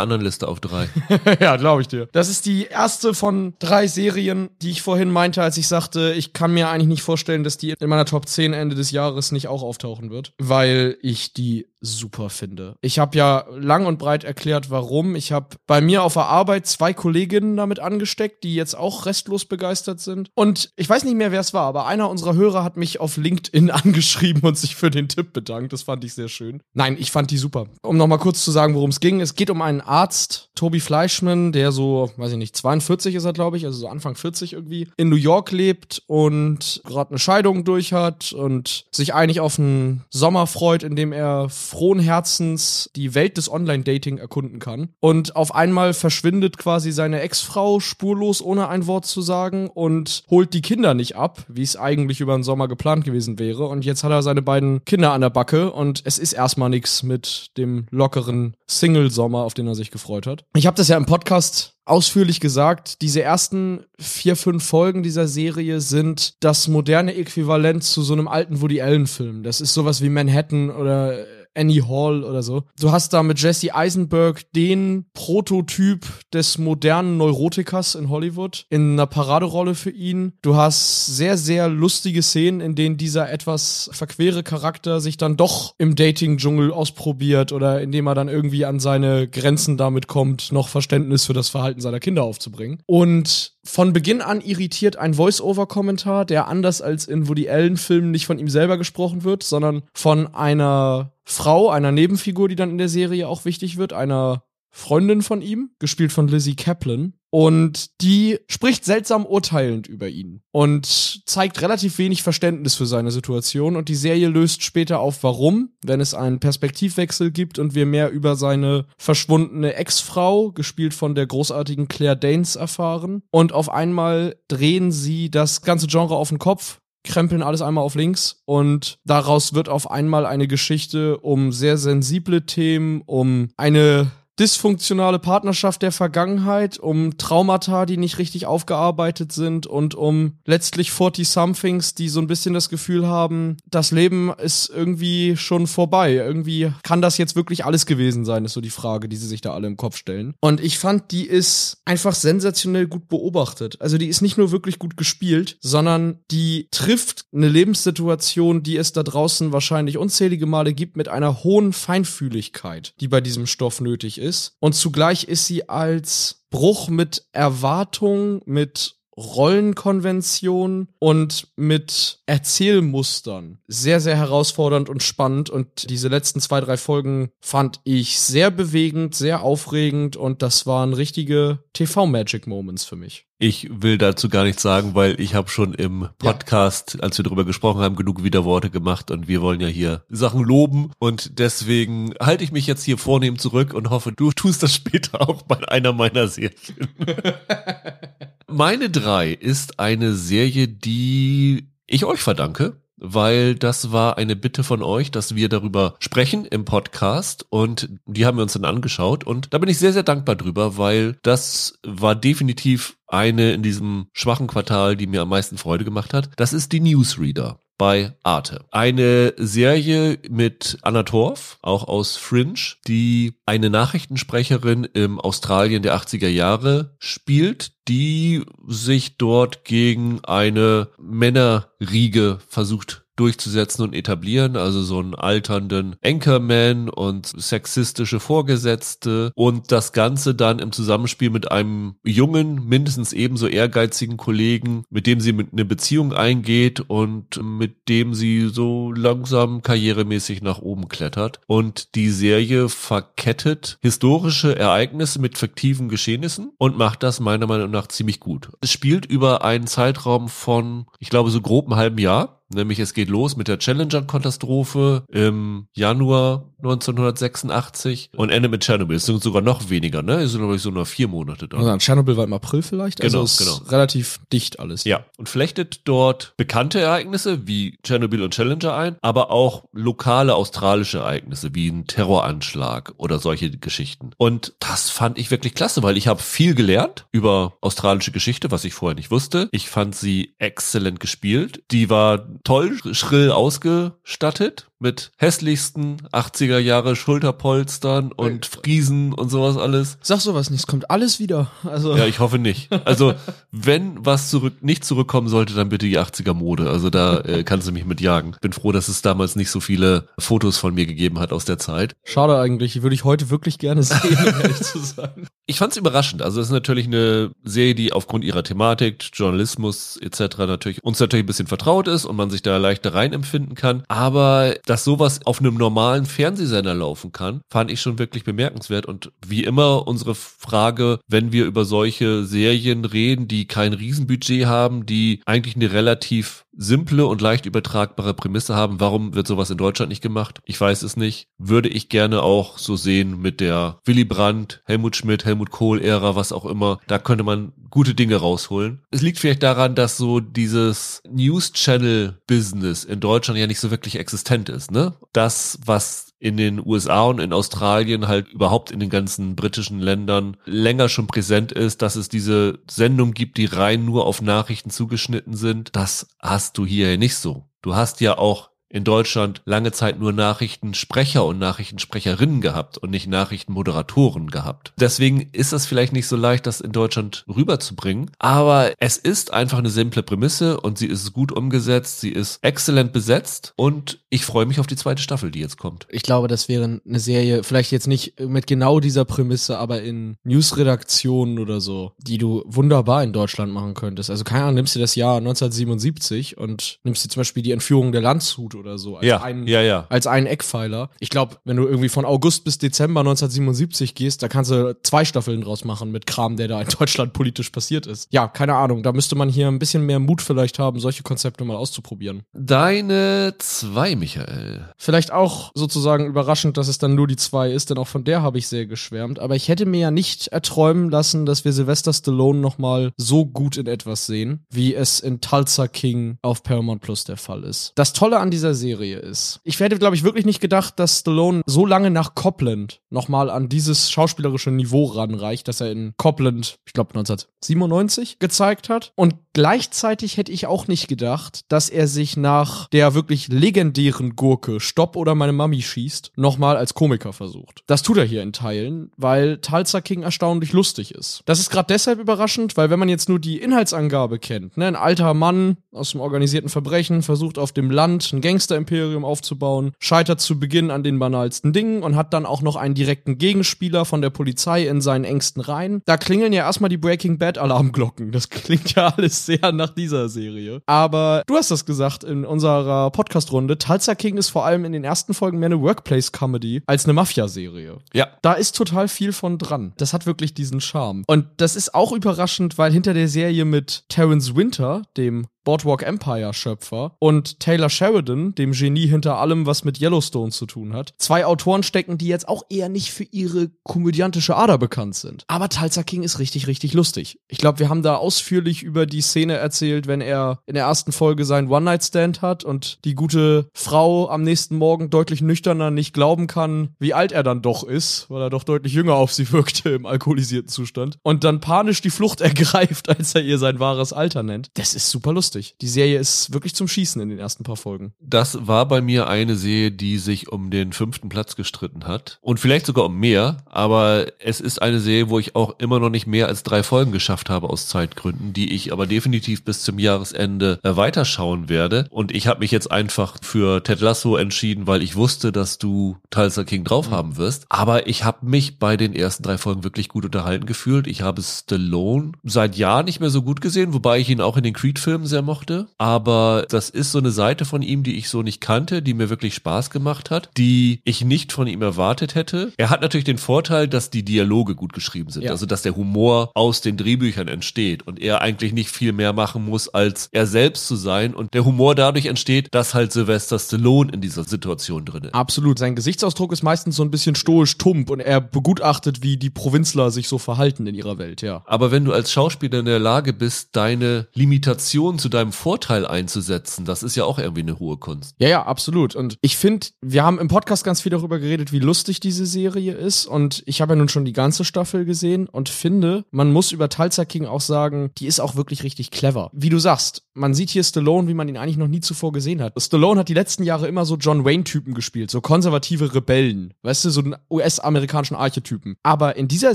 anderen Liste auf drei. ja, glaube ich dir. Das ist die erste von drei Serien, die ich vorhin meinte, als ich sagte, ich kann mir eigentlich nicht vorstellen, dass die in meiner Top 10 Ende des Jahres nicht auch auftauchen wird, weil ich die super finde. Ich habe ja lang und breit erklärt, warum. Ich habe bei mir auf der Arbeit zwei Kolleginnen damit angesteckt, die jetzt auch restlos begeistert sind. Und ich weiß nicht mehr, wer es war, aber einer unserer Hörer hat mich auf LinkedIn angeschrieben und sich für den Tipp bedankt. Das fand ich sehr schön. Nein, ich fand die super. Um nochmal kurz zu sagen, worum es ging. Es geht um einen Arzt, Toby Fleischmann, der so, weiß ich nicht, 42 ist er, glaube ich, also so Anfang 40 irgendwie, in New York lebt und gerade eine Scheidung durch hat und sich eigentlich auf einen Sommer freut, in dem er frohen Herzens die Welt des Online-Dating erkunden kann. Und auf einmal verschwindet quasi seine Ex-Frau spurlos, ohne ein Wort zu sagen und holt die Kinder nicht ab, wie es eigentlich über den Sommer geplant gewesen wäre. Und jetzt hat er seine beiden Kinder an der Backe und es ist erstmal nichts mit dem lockeren Single-Sommer, auf den er sich gefreut hat. Ich habe das ja im Podcast ausführlich gesagt, diese ersten vier, fünf Folgen dieser Serie sind das moderne Äquivalent zu so einem alten Woody Allen-Film. Das ist sowas wie Manhattan oder Annie Hall oder so. Du hast da mit Jesse Eisenberg den Prototyp des modernen Neurotikers in Hollywood in einer Paraderolle für ihn. Du hast sehr, sehr lustige Szenen, in denen dieser etwas verquere Charakter sich dann doch im Dating-Dschungel ausprobiert oder indem er dann irgendwie an seine Grenzen damit kommt, noch Verständnis für das Verhalten seiner Kinder aufzubringen. Und von Beginn an irritiert ein Voice-Over-Kommentar, der anders als in Woody Allen-Filmen nicht von ihm selber gesprochen wird, sondern von einer Frau, einer Nebenfigur, die dann in der Serie auch wichtig wird, einer Freundin von ihm, gespielt von Lizzie Kaplan. Und die spricht seltsam urteilend über ihn und zeigt relativ wenig Verständnis für seine Situation. Und die Serie löst später auf, warum, wenn es einen Perspektivwechsel gibt und wir mehr über seine verschwundene Ex-Frau, gespielt von der großartigen Claire Danes, erfahren. Und auf einmal drehen sie das ganze Genre auf den Kopf krempeln alles einmal auf links und daraus wird auf einmal eine Geschichte um sehr sensible Themen, um eine dysfunktionale Partnerschaft der Vergangenheit, um Traumata, die nicht richtig aufgearbeitet sind und um letztlich 40-somethings, die so ein bisschen das Gefühl haben, das Leben ist irgendwie schon vorbei. Irgendwie kann das jetzt wirklich alles gewesen sein, ist so die Frage, die sie sich da alle im Kopf stellen. Und ich fand, die ist einfach sensationell gut beobachtet. Also die ist nicht nur wirklich gut gespielt, sondern die trifft eine Lebenssituation, die es da draußen wahrscheinlich unzählige Male gibt, mit einer hohen Feinfühligkeit, die bei diesem Stoff nötig ist ist. Und zugleich ist sie als Bruch mit Erwartung, mit Rollenkonvention und mit Erzählmustern sehr, sehr herausfordernd und spannend. Und diese letzten zwei, drei Folgen fand ich sehr bewegend, sehr aufregend und das waren richtige TV-Magic-Moments für mich. Ich will dazu gar nichts sagen, weil ich habe schon im Podcast, ja. als wir darüber gesprochen haben, genug Widerworte gemacht und wir wollen ja hier Sachen loben und deswegen halte ich mich jetzt hier vornehm zurück und hoffe, du tust das später auch bei einer meiner Serien. Meine drei ist eine Serie, die ich euch verdanke weil das war eine Bitte von euch, dass wir darüber sprechen im Podcast und die haben wir uns dann angeschaut und da bin ich sehr, sehr dankbar drüber, weil das war definitiv eine in diesem schwachen Quartal, die mir am meisten Freude gemacht hat. Das ist die Newsreader bei Arte. Eine Serie mit Anna Torf, auch aus Fringe, die eine Nachrichtensprecherin im Australien der 80er Jahre spielt, die sich dort gegen eine Männerriege versucht durchzusetzen und etablieren, also so einen alternden Anchorman und sexistische Vorgesetzte und das Ganze dann im Zusammenspiel mit einem jungen, mindestens ebenso ehrgeizigen Kollegen, mit dem sie mit eine Beziehung eingeht und mit dem sie so langsam karrieremäßig nach oben klettert. Und die Serie verkettet historische Ereignisse mit fiktiven Geschehnissen und macht das meiner Meinung nach ziemlich gut. Es spielt über einen Zeitraum von, ich glaube, so grob einem halben Jahr Nämlich es geht los mit der Challenger-Katastrophe im Januar 1986 und endet mit Tschernobyl. Es sind sogar noch weniger, ne? Es sind, glaube ich, so nur vier Monate da. Also Tschernobyl war im April vielleicht. Also genau, ist genau. relativ dicht alles. Ja. Und flechtet dort bekannte Ereignisse wie Tschernobyl und Challenger ein, aber auch lokale australische Ereignisse wie ein Terroranschlag oder solche Geschichten. Und das fand ich wirklich klasse, weil ich habe viel gelernt über australische Geschichte, was ich vorher nicht wusste. Ich fand sie exzellent gespielt. Die war toll schrill ausgestattet mit hässlichsten 80er Jahre Schulterpolstern und Friesen und sowas alles. Sag sowas nicht, es kommt alles wieder. Also ja, ich hoffe nicht. Also wenn was zurück nicht zurückkommen sollte, dann bitte die 80er Mode. Also da äh, kannst du mich mit jagen. Bin froh, dass es damals nicht so viele Fotos von mir gegeben hat aus der Zeit. Schade eigentlich, die würde ich heute wirklich gerne sehen, um ehrlich zu sein. Ich fand es überraschend. Also es ist natürlich eine Serie, die aufgrund ihrer Thematik, Journalismus etc. natürlich uns natürlich ein bisschen vertraut ist und man sich da leichter reinempfinden kann. Aber dass sowas auf einem normalen Fernsehsender laufen kann, fand ich schon wirklich bemerkenswert. Und wie immer unsere Frage, wenn wir über solche Serien reden, die kein Riesenbudget haben, die eigentlich eine relativ simple und leicht übertragbare Prämisse haben. Warum wird sowas in Deutschland nicht gemacht? Ich weiß es nicht. Würde ich gerne auch so sehen mit der Willy Brandt, Helmut Schmidt, Helmut Kohl-Ära, was auch immer. Da könnte man gute Dinge rausholen. Es liegt vielleicht daran, dass so dieses News-Channel-Business in Deutschland ja nicht so wirklich existent ist, ne? Das, was in den USA und in Australien halt überhaupt in den ganzen britischen Ländern länger schon präsent ist, dass es diese Sendung gibt, die rein nur auf Nachrichten zugeschnitten sind. Das hast du hier nicht so. Du hast ja auch in Deutschland lange Zeit nur Nachrichtensprecher und Nachrichtensprecherinnen gehabt und nicht Nachrichtenmoderatoren gehabt. Deswegen ist es vielleicht nicht so leicht, das in Deutschland rüberzubringen. Aber es ist einfach eine simple Prämisse und sie ist gut umgesetzt, sie ist exzellent besetzt und ich freue mich auf die zweite Staffel, die jetzt kommt. Ich glaube, das wäre eine Serie, vielleicht jetzt nicht mit genau dieser Prämisse, aber in Newsredaktionen oder so, die du wunderbar in Deutschland machen könntest. Also keine Ahnung, nimmst du das Jahr 1977 und nimmst dir zum Beispiel die Entführung der Landshut oder so als, Ja, einen, ja, ja. als einen Eckpfeiler. Ich glaube, wenn du irgendwie von August bis Dezember 1977 gehst, da kannst du zwei Staffeln draus machen mit Kram, der da in Deutschland politisch passiert ist. Ja, keine Ahnung, da müsste man hier ein bisschen mehr Mut vielleicht haben, solche Konzepte mal auszuprobieren. Deine zwei, Michael. Vielleicht auch sozusagen überraschend, dass es dann nur die zwei ist, denn auch von der habe ich sehr geschwärmt. Aber ich hätte mir ja nicht erträumen lassen, dass wir Sylvester Stallone nochmal so gut in etwas sehen, wie es in Tulsa King auf Paramount Plus der Fall ist. Das Tolle an dieser Serie ist, ich hätte, glaube ich, wirklich nicht gedacht, dass Stallone so lange nach Copland nochmal an dieses schauspielerische Niveau ranreicht, dass er in Copland, ich glaube 1997, gezeigt hat. Und gleichzeitig hätte ich auch nicht gedacht, dass er sich nach der wirklich legendären Gurke Stopp oder meine Mami schießt, nochmal als Komiker versucht. Das tut er hier in Teilen, weil Tulsa King erstaunlich lustig ist. Das ist gerade deshalb überraschend, weil wenn man jetzt nur die Inhaltsangabe kennt, ne, ein alter Mann aus dem organisierten Verbrechen versucht auf dem Land ein Gangster-Imperium aufzubauen, scheitert zu Beginn an den banalsten Dingen und hat dann auch noch einen direkten Gegenspieler von der Polizei in seinen engsten Reihen. Da klingeln ja erstmal die Breaking Bad Alarmglocken. Das klingt ja alles sehr nach dieser Serie. Aber du hast das gesagt in unserer Podcast-Runde. Tulsa King ist vor allem in den ersten Folgen mehr eine Workplace-Comedy als eine Mafia-Serie. Ja. Da ist total viel von dran. Das hat wirklich diesen Charme. Und das ist auch überraschend, weil hinter der Serie mit Terrence Winter, dem Boardwalk Empire Schöpfer und Taylor Sheridan, dem Genie hinter allem, was mit Yellowstone zu tun hat. Zwei Autoren stecken, die jetzt auch eher nicht für ihre komödiantische Ader bekannt sind. Aber Tulsa King ist richtig, richtig lustig. Ich glaube, wir haben da ausführlich über die Szene erzählt, wenn er in der ersten Folge seinen One-Night-Stand hat und die gute Frau am nächsten Morgen deutlich nüchterner nicht glauben kann, wie alt er dann doch ist, weil er doch deutlich jünger auf sie wirkte im alkoholisierten Zustand. Und dann panisch die Flucht ergreift, als er ihr sein wahres Alter nennt. Das ist super lustig. Die Serie ist wirklich zum Schießen in den ersten paar Folgen. Das war bei mir eine Serie, die sich um den fünften Platz gestritten hat. Und vielleicht sogar um mehr, aber es ist eine Serie, wo ich auch immer noch nicht mehr als drei Folgen geschafft habe aus Zeitgründen, die ich aber definitiv bis zum Jahresende äh, weiterschauen werde. Und ich habe mich jetzt einfach für Ted Lasso entschieden, weil ich wusste, dass du Tulsa King drauf haben wirst. Aber ich habe mich bei den ersten drei Folgen wirklich gut unterhalten gefühlt. Ich habe Stallone seit Jahren nicht mehr so gut gesehen, wobei ich ihn auch in den Creed-Filmen sehr mochte. Aber das ist so eine Seite von ihm, die ich so nicht kannte, die mir wirklich Spaß gemacht hat, die ich nicht von ihm erwartet hätte. Er hat natürlich den Vorteil, dass die Dialoge gut geschrieben sind, Ja. also dass der Humor aus den Drehbüchern entsteht und er eigentlich nicht viel mehr machen muss, als er selbst zu sein und der Humor dadurch entsteht, dass halt Sylvester Stallone in dieser Situation drin ist. Absolut. Sein Gesichtsausdruck ist meistens so ein bisschen stoisch tump und er begutachtet, wie die Provinzler sich so verhalten in ihrer Welt, ja. Aber wenn du als Schauspieler in der Lage bist, deine Limitation zu deinem Vorteil einzusetzen, das ist ja auch irgendwie eine hohe Kunst. Ja, ja, absolut. Und ich finde, wir haben im Podcast ganz viel darüber geredet, wie lustig diese Serie ist. Und ich habe ja nun schon die ganze Staffel gesehen und finde, man muss über Tulsa King auch sagen, die ist auch wirklich richtig clever. Wie du sagst, man sieht hier Stallone, wie man ihn eigentlich noch nie zuvor gesehen hat. Stallone hat die letzten Jahre immer so John Wayne-Typen gespielt, so konservative Rebellen. Weißt du, so einen US-amerikanischen Archetypen. Aber in dieser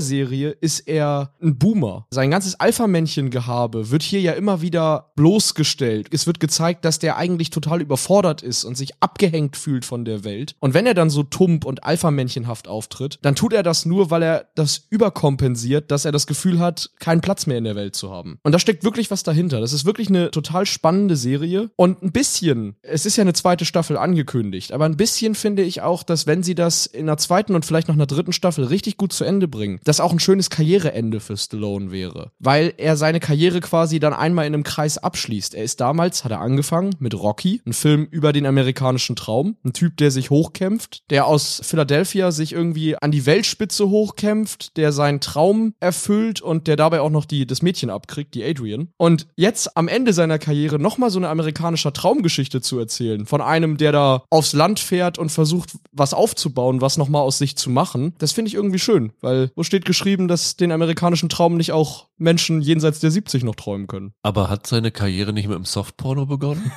Serie ist er ein Boomer. Sein ganzes Alpha-Männchen-Gehabe wird hier ja immer wieder bloßgestellt. Es wird gezeigt, dass der eigentlich total überfordert ist und sich abgehängt fühlt von der Welt. Und wenn er dann so tump und Alpha-Männchenhaft auftritt, dann tut er das nur, weil er das überkompensiert, dass er das Gefühl hat, keinen Platz mehr in der Welt zu haben. Und da steckt wirklich was dahinter. Das ist wirklich eine total spannende Serie. Und ein bisschen, es ist ja eine zweite Staffel angekündigt, aber ein bisschen finde ich auch, dass wenn sie das in einer zweiten und vielleicht noch einer dritten Staffel richtig gut zu Ende bringen, das auch ein schönes Karriereende für Stallone wäre. Weil er seine Karriere quasi dann einmal in einem Kreis abschließt. Er ist damals, hat er angefangen mit Rocky, ein Film über den amerikanischen Traum. Ein Typ, der sich hochkämpft, der aus Philadelphia sich irgendwie an die Weltspitze hochkämpft, der seinen Traum erfüllt und der dabei auch noch die, das Mädchen abkriegt, die Adrian. Und jetzt am Ende seiner Karriere nochmal so eine amerikanische Traumgeschichte zu erzählen. Von einem, der da aufs Land fährt und versucht, was aufzubauen, was nochmal aus sich zu machen. Das finde ich irgendwie schön, weil wo steht geschrieben, dass den amerikanischen Traum nicht auch Menschen jenseits der 70 noch träumen können. Aber hat seine Karriere Karriere nicht mit dem Softporno begonnen?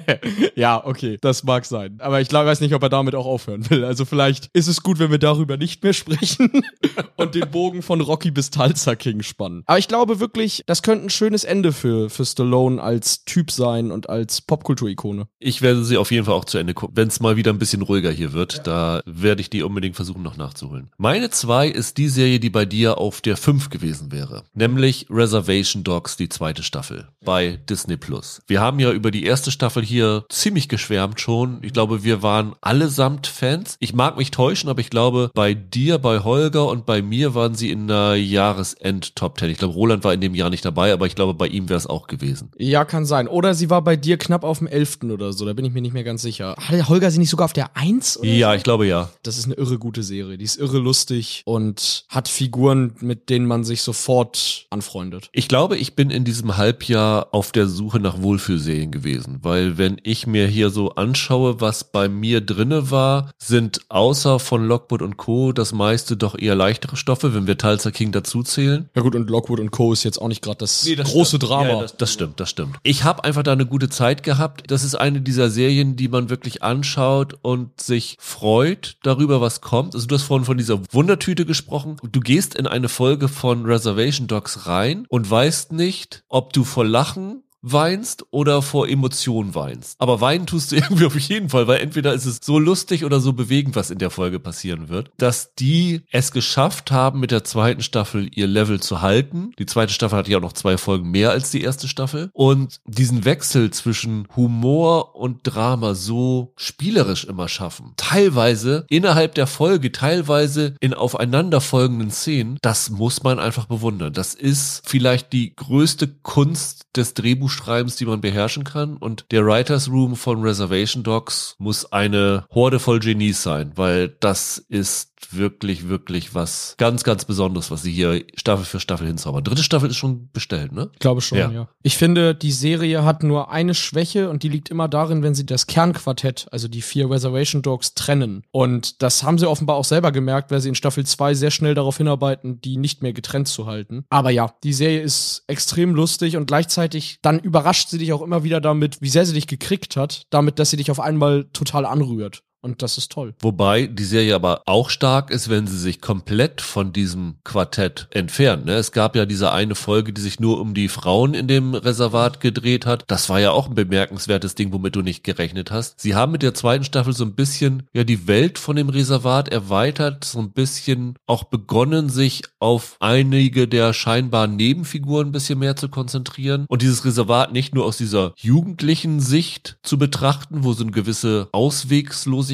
ja, okay, das mag sein. Aber ich glaub, weiß nicht, ob er damit auch aufhören will. Also vielleicht ist es gut, wenn wir darüber nicht mehr sprechen und den Bogen von Rocky bis Tulsa King spannen. Aber ich glaube wirklich, das könnte ein schönes Ende für, für Stallone als Typ sein und als Popkulturikone. Ich werde sie auf jeden Fall auch zu Ende gucken. Wenn es mal wieder ein bisschen ruhiger hier wird, da werde ich die unbedingt versuchen noch nachzuholen. Meine zwei ist die Serie, die bei dir auf der 5 gewesen wäre. Nämlich Reservation Dogs, die zweite Staffel bei Disney Plus. Wir haben ja über die erste Staffel hier ziemlich geschwärmt schon. Ich glaube, wir waren allesamt Fans. Ich mag mich täuschen, aber ich glaube, bei dir, bei Holger und bei mir waren sie in der Jahresend Top 10. Ich glaube, Roland war in dem Jahr nicht dabei, aber ich glaube, bei ihm wäre es auch gewesen. Ja, kann sein. Oder sie war bei dir knapp auf dem 11. oder so. Da bin ich mir nicht mehr ganz sicher. Hatte Holger sie nicht sogar auf der 1? Oder Ja, so? ich glaube ja. Das ist eine irre gute Serie. Die ist irre lustig und hat Figuren, mit denen man sich sofort anfreundet. Ich glaube, ich bin in diesem Halbjahr auf der Suche nach Wohlfühlserien gewesen, weil wenn ich mir hier so anschaue, was bei mir drinne war, sind außer von Lockwood und Co. das meiste doch eher leichtere Stoffe, wenn wir Tulsa King dazu zählen. Ja gut, und Lockwood und Co. ist jetzt auch nicht gerade das, große stimmt. Drama. Ja, das, das stimmt, das stimmt. Ich habe einfach da eine gute Zeit gehabt. Das ist eine dieser Serien, die man wirklich anschaut und sich freut darüber, was kommt. Also du hast vorhin von dieser Wundertüte gesprochen. Du gehst in eine Folge von Reservation Dogs rein und weißt nicht, ob du vor Lachen weinst oder vor Emotionen weinst. Aber weinen tust du irgendwie auf jeden Fall, weil entweder ist es so lustig oder so bewegend, was in der Folge passieren wird, dass die es geschafft haben, mit der zweiten Staffel ihr Level zu halten. Die zweite Staffel hatte ja auch noch zwei Folgen mehr als die erste Staffel. Und diesen Wechsel zwischen Humor und Drama so spielerisch immer schaffen. Teilweise innerhalb der Folge, teilweise in aufeinanderfolgenden Szenen. Das muss man einfach bewundern. Das ist vielleicht die größte Kunst des Drehbuchschreibens, die man beherrschen kann. Und der Writers Room von Reservation Dogs muss eine Horde voll Genies sein, weil das ist wirklich, wirklich was ganz, ganz Besonderes, was sie hier Staffel für Staffel hinzaubern. Dritte Staffel ist schon bestellt, ne? Ich glaube schon, Ja. ja. Ich finde, die Serie hat nur eine Schwäche und die liegt immer darin, wenn sie das Kernquartett, also die vier Reservation Dogs, trennen. Und das haben sie offenbar auch selber gemerkt, weil sie in Staffel 2 sehr schnell darauf hinarbeiten, die nicht mehr getrennt zu halten. Aber ja, die Serie ist extrem lustig und gleichzeitig dann überrascht sie dich auch immer wieder damit, wie sehr sie dich gekriegt hat, damit, dass sie dich auf einmal total anrührt. Und das ist toll. Wobei die Serie aber auch stark ist, wenn sie sich komplett von diesem Quartett entfernt. Ne? Es gab ja diese eine Folge, die sich nur um die Frauen in dem Reservat gedreht hat. Das war ja auch ein bemerkenswertes Ding, womit du nicht gerechnet hast. Sie haben mit der zweiten Staffel so ein bisschen ja die Welt von dem Reservat erweitert, so ein bisschen auch begonnen, sich auf einige der scheinbaren Nebenfiguren ein bisschen mehr zu konzentrieren und dieses Reservat nicht nur aus dieser jugendlichen Sicht zu betrachten, wo so eine gewisse Auswegslosigkeit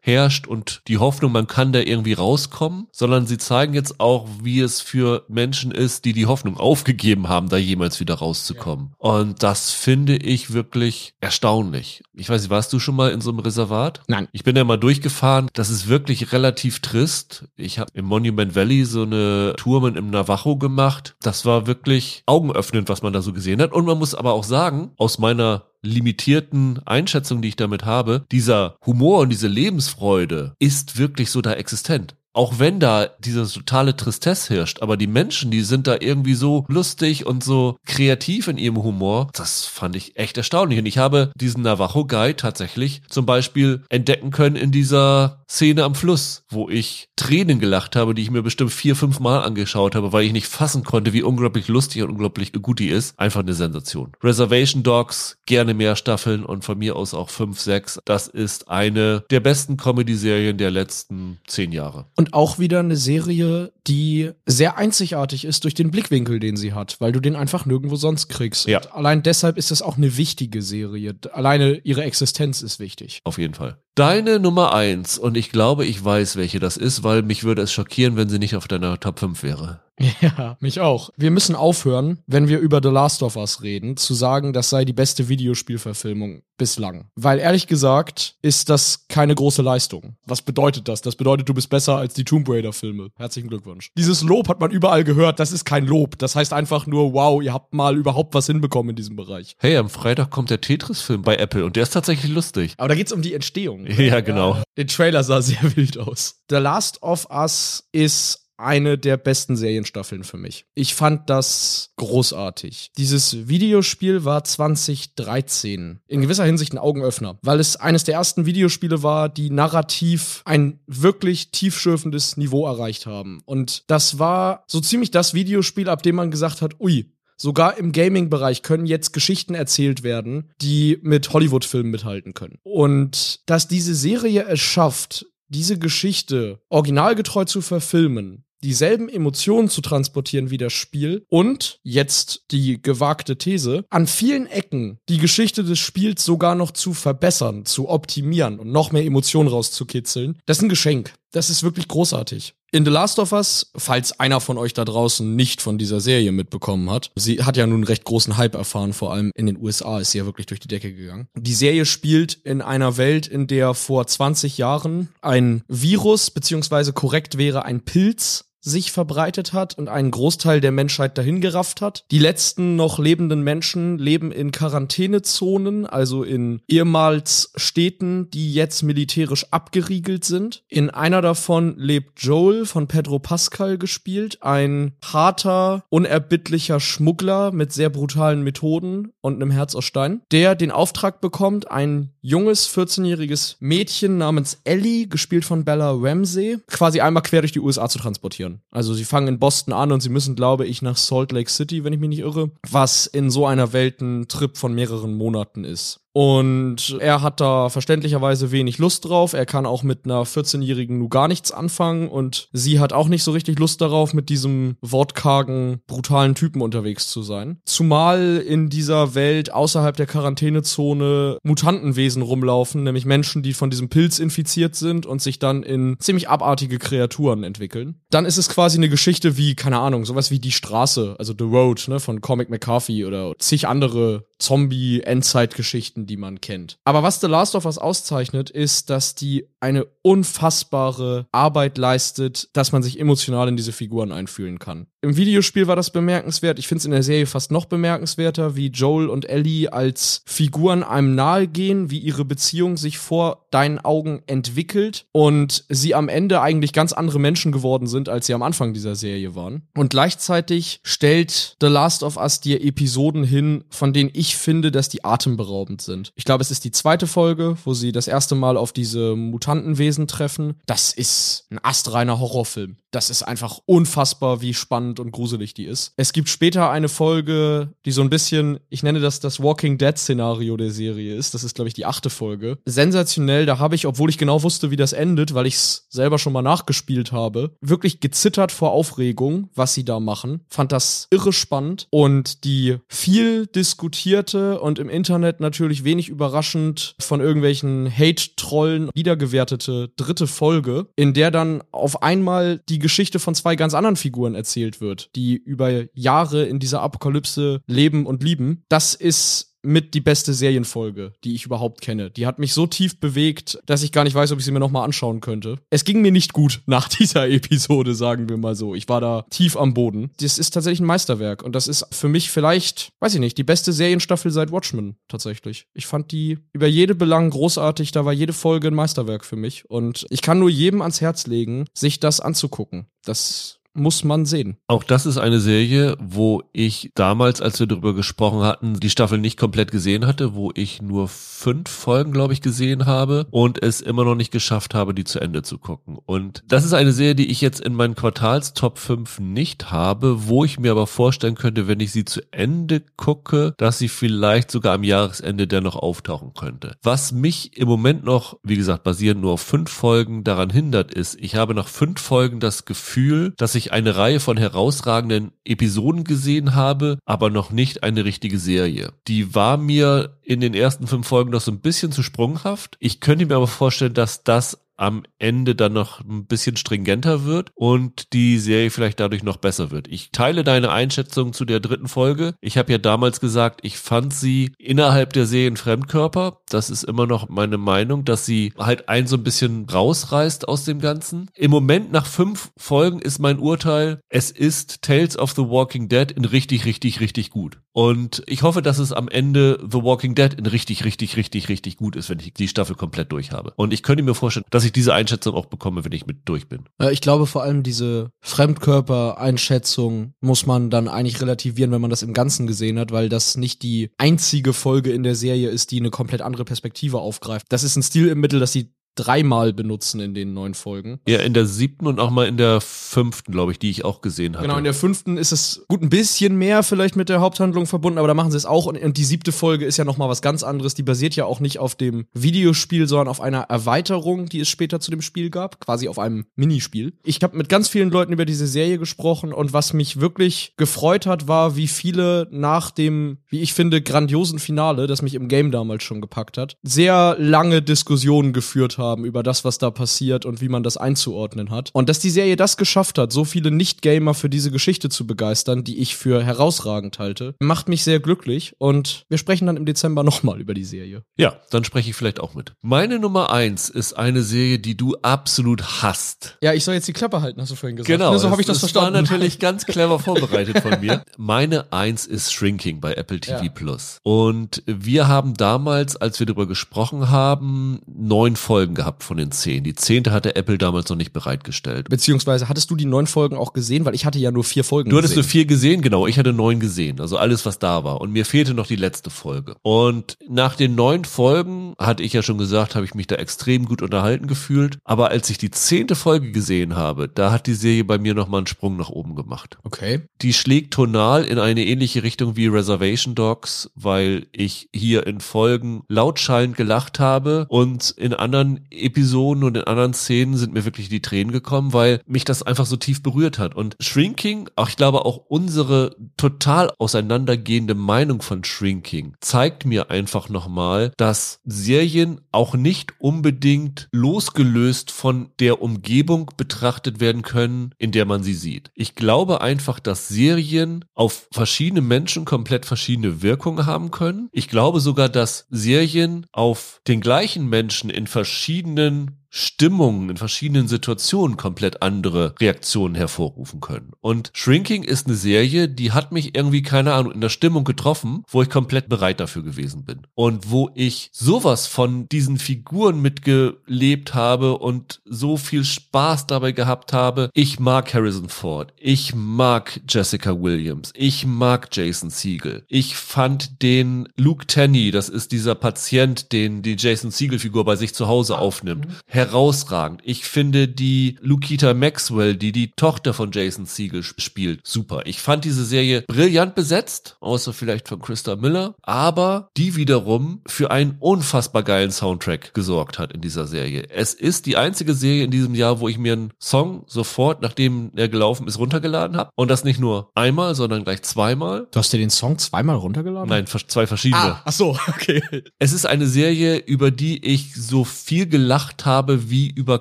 herrscht und die Hoffnung, man kann da irgendwie rauskommen, sondern sie zeigen jetzt auch, wie es für Menschen ist, die die Hoffnung aufgegeben haben, da jemals wieder rauszukommen. Und das finde ich wirklich erstaunlich. Ich weiß nicht, warst du schon mal in so einem Reservat? Nein. Ich bin da mal durchgefahren. Das ist wirklich relativ trist. Ich habe im Monument Valley so eine Tour mit im Navajo gemacht. Das war wirklich augenöffnend, was man da so gesehen hat. Und man muss aber auch sagen, aus meiner limitierten Einschätzung, die ich damit habe, dieser Humor und diese Lebensfreude ist wirklich so da existent. Auch wenn da diese totale Tristesse herrscht, aber die Menschen, die sind da irgendwie so lustig und so kreativ in ihrem Humor, das fand ich echt erstaunlich. Und ich habe diesen Navajo-Guy tatsächlich zum Beispiel entdecken können in dieser Szene am Fluss, wo ich Tränen gelacht habe, die ich mir bestimmt vier, fünf Mal angeschaut habe, weil ich nicht fassen konnte, wie unglaublich lustig und unglaublich gut die ist. Einfach eine Sensation. Reservation Dogs, gerne mehr Staffeln und von mir aus auch fünf, sechs. Das ist eine der besten Comedy-Serien der letzten zehn Jahre. Und auch wieder eine Serie, die sehr einzigartig ist durch den Blickwinkel, den sie hat, weil du den einfach nirgendwo sonst kriegst. Ja. Und allein deshalb ist es auch eine wichtige Serie. Alleine ihre Existenz ist wichtig. Auf jeden Fall. Deine Nummer eins, und ich glaube, ich weiß, welche das ist, weil mich würde es schockieren, wenn sie nicht auf deiner Top 5 wäre. Ja, mich auch. Wir müssen aufhören, wenn wir über The Last of Us reden, zu sagen, das sei die beste Videospielverfilmung bislang. Weil ehrlich gesagt ist das keine große Leistung. Was bedeutet das? Das bedeutet, du bist besser als die Tomb Raider Filme. Herzlichen Glückwunsch. Dieses Lob hat man überall gehört. Das ist kein Lob. Das heißt einfach nur, wow, ihr habt mal überhaupt was hinbekommen in diesem Bereich. Hey, am Freitag kommt der Tetris-Film bei Apple und der ist tatsächlich lustig. Aber da geht's um die Entstehung. Ja, genau. Der Trailer sah sehr wild aus. The Last of Us ist eine der besten Serienstaffeln für mich. Ich fand das großartig. Dieses Videospiel war 2013 in gewisser Hinsicht ein Augenöffner, weil es eines der ersten Videospiele war, die narrativ ein wirklich tiefschürfendes Niveau erreicht haben. Und das war so ziemlich das Videospiel, ab dem man gesagt hat, ui, Sogar im Gaming-Bereich können jetzt Geschichten erzählt werden, die mit Hollywood-Filmen mithalten können. Und dass diese Serie es schafft, diese Geschichte originalgetreu zu verfilmen, dieselben Emotionen zu transportieren wie das Spiel und jetzt die gewagte These, an vielen Ecken die Geschichte des Spiels sogar noch zu verbessern, zu optimieren und noch mehr Emotionen rauszukitzeln, das ist ein Geschenk. Das ist wirklich großartig. In The Last of Us, falls einer von euch da draußen nicht von dieser Serie mitbekommen hat, sie hat ja nun recht großen Hype erfahren, vor allem in den USA ist sie ja wirklich durch die Decke gegangen. Die Serie spielt in einer Welt, in der vor 20 Jahren ein Virus, beziehungsweise korrekt wäre ein Pilz, sich verbreitet hat und einen Großteil der Menschheit dahingerafft hat. Die letzten noch lebenden Menschen leben in Quarantänezonen, also in ehemals Städten, die jetzt militärisch abgeriegelt sind. In einer davon lebt Joel von Pedro Pascal gespielt, ein harter, unerbittlicher Schmuggler mit sehr brutalen Methoden und einem Herz aus Stein, der den Auftrag bekommt, ein junges 14-jähriges Mädchen namens Ellie, gespielt von Bella Ramsey, quasi einmal quer durch die USA zu transportieren. Also sie fangen in Boston an und sie müssen, glaube ich, nach Salt Lake City, wenn ich mich nicht irre, was in so einer Welt ein Trip von mehreren Monaten ist. Und er hat da verständlicherweise wenig Lust drauf. Er kann auch mit einer 14-Jährigen nur gar nichts anfangen und sie hat auch nicht so richtig Lust darauf, mit diesem wortkargen, brutalen Typen unterwegs zu sein. Zumal in dieser Welt außerhalb der Quarantänezone Mutantenwesen rumlaufen, nämlich Menschen, die von diesem Pilz infiziert sind und sich dann in ziemlich abartige Kreaturen entwickeln. Dann ist es quasi eine Geschichte wie, keine Ahnung, sowas wie Die Straße, also The Road, ne, von Comic McCarthy oder zig andere Zombie-Endzeit-Geschichten, die man kennt. Aber was The Last of Us auszeichnet, ist, dass die eine unfassbare Arbeit leistet, dass man sich emotional in diese Figuren einfühlen kann. Im Videospiel war das bemerkenswert. Ich finde es in der Serie fast noch bemerkenswerter, wie Joel und Ellie als Figuren einem nahegehen, wie ihre Beziehung sich vor deinen Augen entwickelt und sie am Ende eigentlich ganz andere Menschen geworden sind, als sie am Anfang dieser Serie waren. Und gleichzeitig stellt The Last of Us dir Episoden hin, von denen ich finde, dass die atemberaubend sind. Ich glaube, es ist die zweite Folge, wo sie das erste Mal auf diese Mutantenwesen treffen. Das ist ein astreiner Horrorfilm. Das ist einfach unfassbar, wie spannend und gruselig die ist. Es gibt später eine Folge, die so ein bisschen, ich nenne das das Walking Dead Szenario der Serie ist. Das ist, glaube ich, die achte Folge. Sensationell, da habe ich, obwohl ich genau wusste, wie das endet, weil ich es selber schon mal nachgespielt habe, wirklich gezittert vor Aufregung, was sie da machen. Fand das irre spannend und die viel diskutierte und im Internet natürlich wenig überraschend von irgendwelchen Hate-Trollen wiedergewertete dritte Folge, in der dann auf einmal die Geschichte von zwei ganz anderen Figuren erzählt wird, die über Jahre in dieser Apokalypse leben und lieben. Das ist mit die beste Serienfolge, die ich überhaupt kenne. Die hat mich so tief bewegt, dass ich gar nicht weiß, ob ich sie mir nochmal anschauen könnte. Es ging mir nicht gut nach dieser Episode, sagen wir mal so. Ich war da tief am Boden. Das ist tatsächlich ein Meisterwerk und das ist für mich vielleicht, weiß ich nicht, die beste Serienstaffel seit Watchmen tatsächlich. Ich fand die über jede Belang großartig, da war jede Folge ein Meisterwerk für mich und ich kann nur jedem ans Herz legen, sich das anzugucken. Das muss man sehen. Auch das ist eine Serie, wo ich damals, als wir darüber gesprochen hatten, die Staffel nicht komplett gesehen hatte, wo ich nur fünf Folgen, glaube ich, gesehen habe und es immer noch nicht geschafft habe, die zu Ende zu gucken. Und das ist eine Serie, die ich jetzt in meinen Quartals Top 5 nicht habe, wo ich mir aber vorstellen könnte, wenn ich sie zu Ende gucke, dass sie vielleicht sogar am Jahresende dennoch auftauchen könnte. Was mich im Moment noch, wie gesagt, basierend nur auf fünf Folgen daran hindert, ist, ich habe nach fünf Folgen das Gefühl, dass ich eine Reihe von herausragenden Episoden gesehen habe, aber noch nicht eine richtige Serie. Die war mir in den ersten fünf Folgen noch so ein bisschen zu sprunghaft. Ich könnte mir aber vorstellen, dass das am Ende dann noch ein bisschen stringenter wird und die Serie vielleicht dadurch noch besser wird. Ich teile deine Einschätzung zu der dritten Folge. Ich habe ja damals gesagt, ich fand sie innerhalb der Serien Fremdkörper. Das ist immer noch meine Meinung, dass sie halt ein so ein bisschen rausreißt aus dem Ganzen. Im Moment nach fünf Folgen ist mein Urteil, es ist Tales of the Walking Dead in richtig, richtig, richtig gut. Und ich hoffe, dass es am Ende The Walking Dead in richtig, richtig, richtig, richtig gut ist, wenn ich die Staffel komplett durch habe. Und ich könnte mir vorstellen, dass ich diese Einschätzung auch bekomme, wenn ich mit durch bin. Ich glaube vor allem diese Fremdkörpereinschätzung muss man dann eigentlich relativieren, wenn man das im Ganzen gesehen hat, weil das nicht die einzige Folge in der Serie ist, die eine komplett andere Perspektive aufgreift. Das ist ein Stil im Mittel, dass sie dreimal benutzen in den neun Folgen. Ja, in der siebten und auch mal in der fünften, glaube ich, die ich auch gesehen habe. Genau, in der fünften ist es gut ein bisschen mehr vielleicht mit der Haupthandlung verbunden, aber da machen sie es auch. Und, und die siebte Folge ist ja nochmal was ganz anderes. Die basiert ja auch nicht auf dem Videospiel, sondern auf einer Erweiterung, die es später zu dem Spiel gab, quasi auf einem Minispiel. Ich habe mit ganz vielen Leuten über diese Serie gesprochen und was mich wirklich gefreut hat, war, wie viele nach dem, wie ich finde, grandiosen Finale, das mich im Game damals schon gepackt hat, sehr lange Diskussionen geführt haben über das, was da passiert und wie man das einzuordnen hat. Und dass die Serie das geschafft hat, so viele Nicht-Gamer für diese Geschichte zu begeistern, die ich für herausragend halte, macht mich sehr glücklich. Und wir sprechen dann im Dezember nochmal über die Serie. Ja, dann spreche ich vielleicht auch mit. Meine Nummer eins ist eine Serie, die du absolut hasst. Ja, ich soll jetzt die Klappe halten, hast du vorhin gesagt. Genau, Ne, so habe ich das das verstanden. war natürlich ganz clever vorbereitet von mir. Meine eins ist Shrinking bei Apple TV Ja. Plus. Und wir haben damals, als wir darüber gesprochen haben, neun Folgen gehabt von den zehn. Die zehnte hatte Apple damals noch nicht bereitgestellt. Beziehungsweise hattest du die neun Folgen auch gesehen? Weil ich hatte ja nur vier Folgen Du hattest nur gesehen. vier gesehen, genau. Ich hatte neun gesehen. Also alles, was da war. Und mir fehlte noch die letzte Folge. Und nach den neun Folgen, hatte ich ja schon gesagt, habe ich mich da extrem gut unterhalten gefühlt. Aber als ich die zehnte Folge gesehen habe, da hat die Serie bei mir nochmal einen Sprung nach oben gemacht. Okay. Die schlägt tonal in eine ähnliche Richtung wie Reservation Dogs, weil ich hier in Folgen lautschallend gelacht habe und in anderen Episoden und in anderen Szenen sind mir wirklich die Tränen gekommen, weil mich das einfach so tief berührt hat. Und Shrinking, auch ich glaube auch unsere total auseinandergehende Meinung von Shrinking zeigt mir einfach nochmal, dass Serien auch nicht unbedingt losgelöst von der Umgebung betrachtet werden können, in der man sie sieht. Ich glaube einfach, dass Serien auf verschiedene Menschen komplett verschiedene Wirkungen haben können. Ich glaube sogar, dass Serien auf den gleichen Menschen in verschiedenen verschiedenen Stimmungen in verschiedenen Situationen komplett andere Reaktionen hervorrufen können. Und Shrinking ist eine Serie, die hat mich irgendwie, keine Ahnung, in der Stimmung getroffen, wo ich komplett bereit dafür gewesen bin. Und wo ich sowas von diesen Figuren mitgelebt habe und so viel Spaß dabei gehabt habe. Ich mag Harrison Ford. Ich mag Jessica Williams. Ich mag Jason Siegel. Ich fand den Luke Tenney, das ist dieser Patient, den die Jason Siegel-Figur bei sich zu Hause aufnimmt, herausragend. Ich finde die Lukita Maxwell, die die Tochter von Jason Siegel sp- spielt, super. Ich fand diese Serie brillant besetzt, außer vielleicht von Christa Miller, aber die wiederum für einen unfassbar geilen Soundtrack gesorgt hat in dieser Serie. Es ist die einzige Serie in diesem Jahr, wo ich mir einen Song sofort, nachdem er gelaufen ist, runtergeladen habe. Und das nicht nur einmal, sondern gleich zweimal. Du hast dir den Song zweimal runtergeladen? Nein, zwei verschiedene. Ah, ach so, okay. Es ist eine Serie, über die ich so viel gelacht habe wie über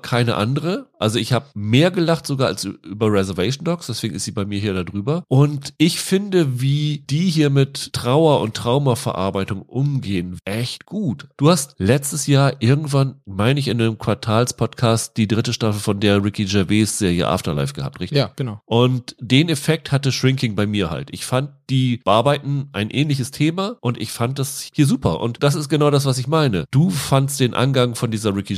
keine andere. Also ich habe mehr gelacht sogar als über Reservation Dogs, deswegen ist sie bei mir hier da drüber. Und ich finde, wie die hier mit Trauer und Traumaverarbeitung umgehen, echt gut. Du hast letztes Jahr irgendwann, meine ich, in einem Quartalspodcast die dritte Staffel von der Ricky Gervais Serie Afterlife gehabt, richtig? Ja, genau. Und den Effekt hatte Shrinking bei mir halt. Ich fand, die bearbeiten ein ähnliches Thema und ich fand das hier super. Und das ist genau das, was ich meine. Du fandst den Angang von dieser Ricky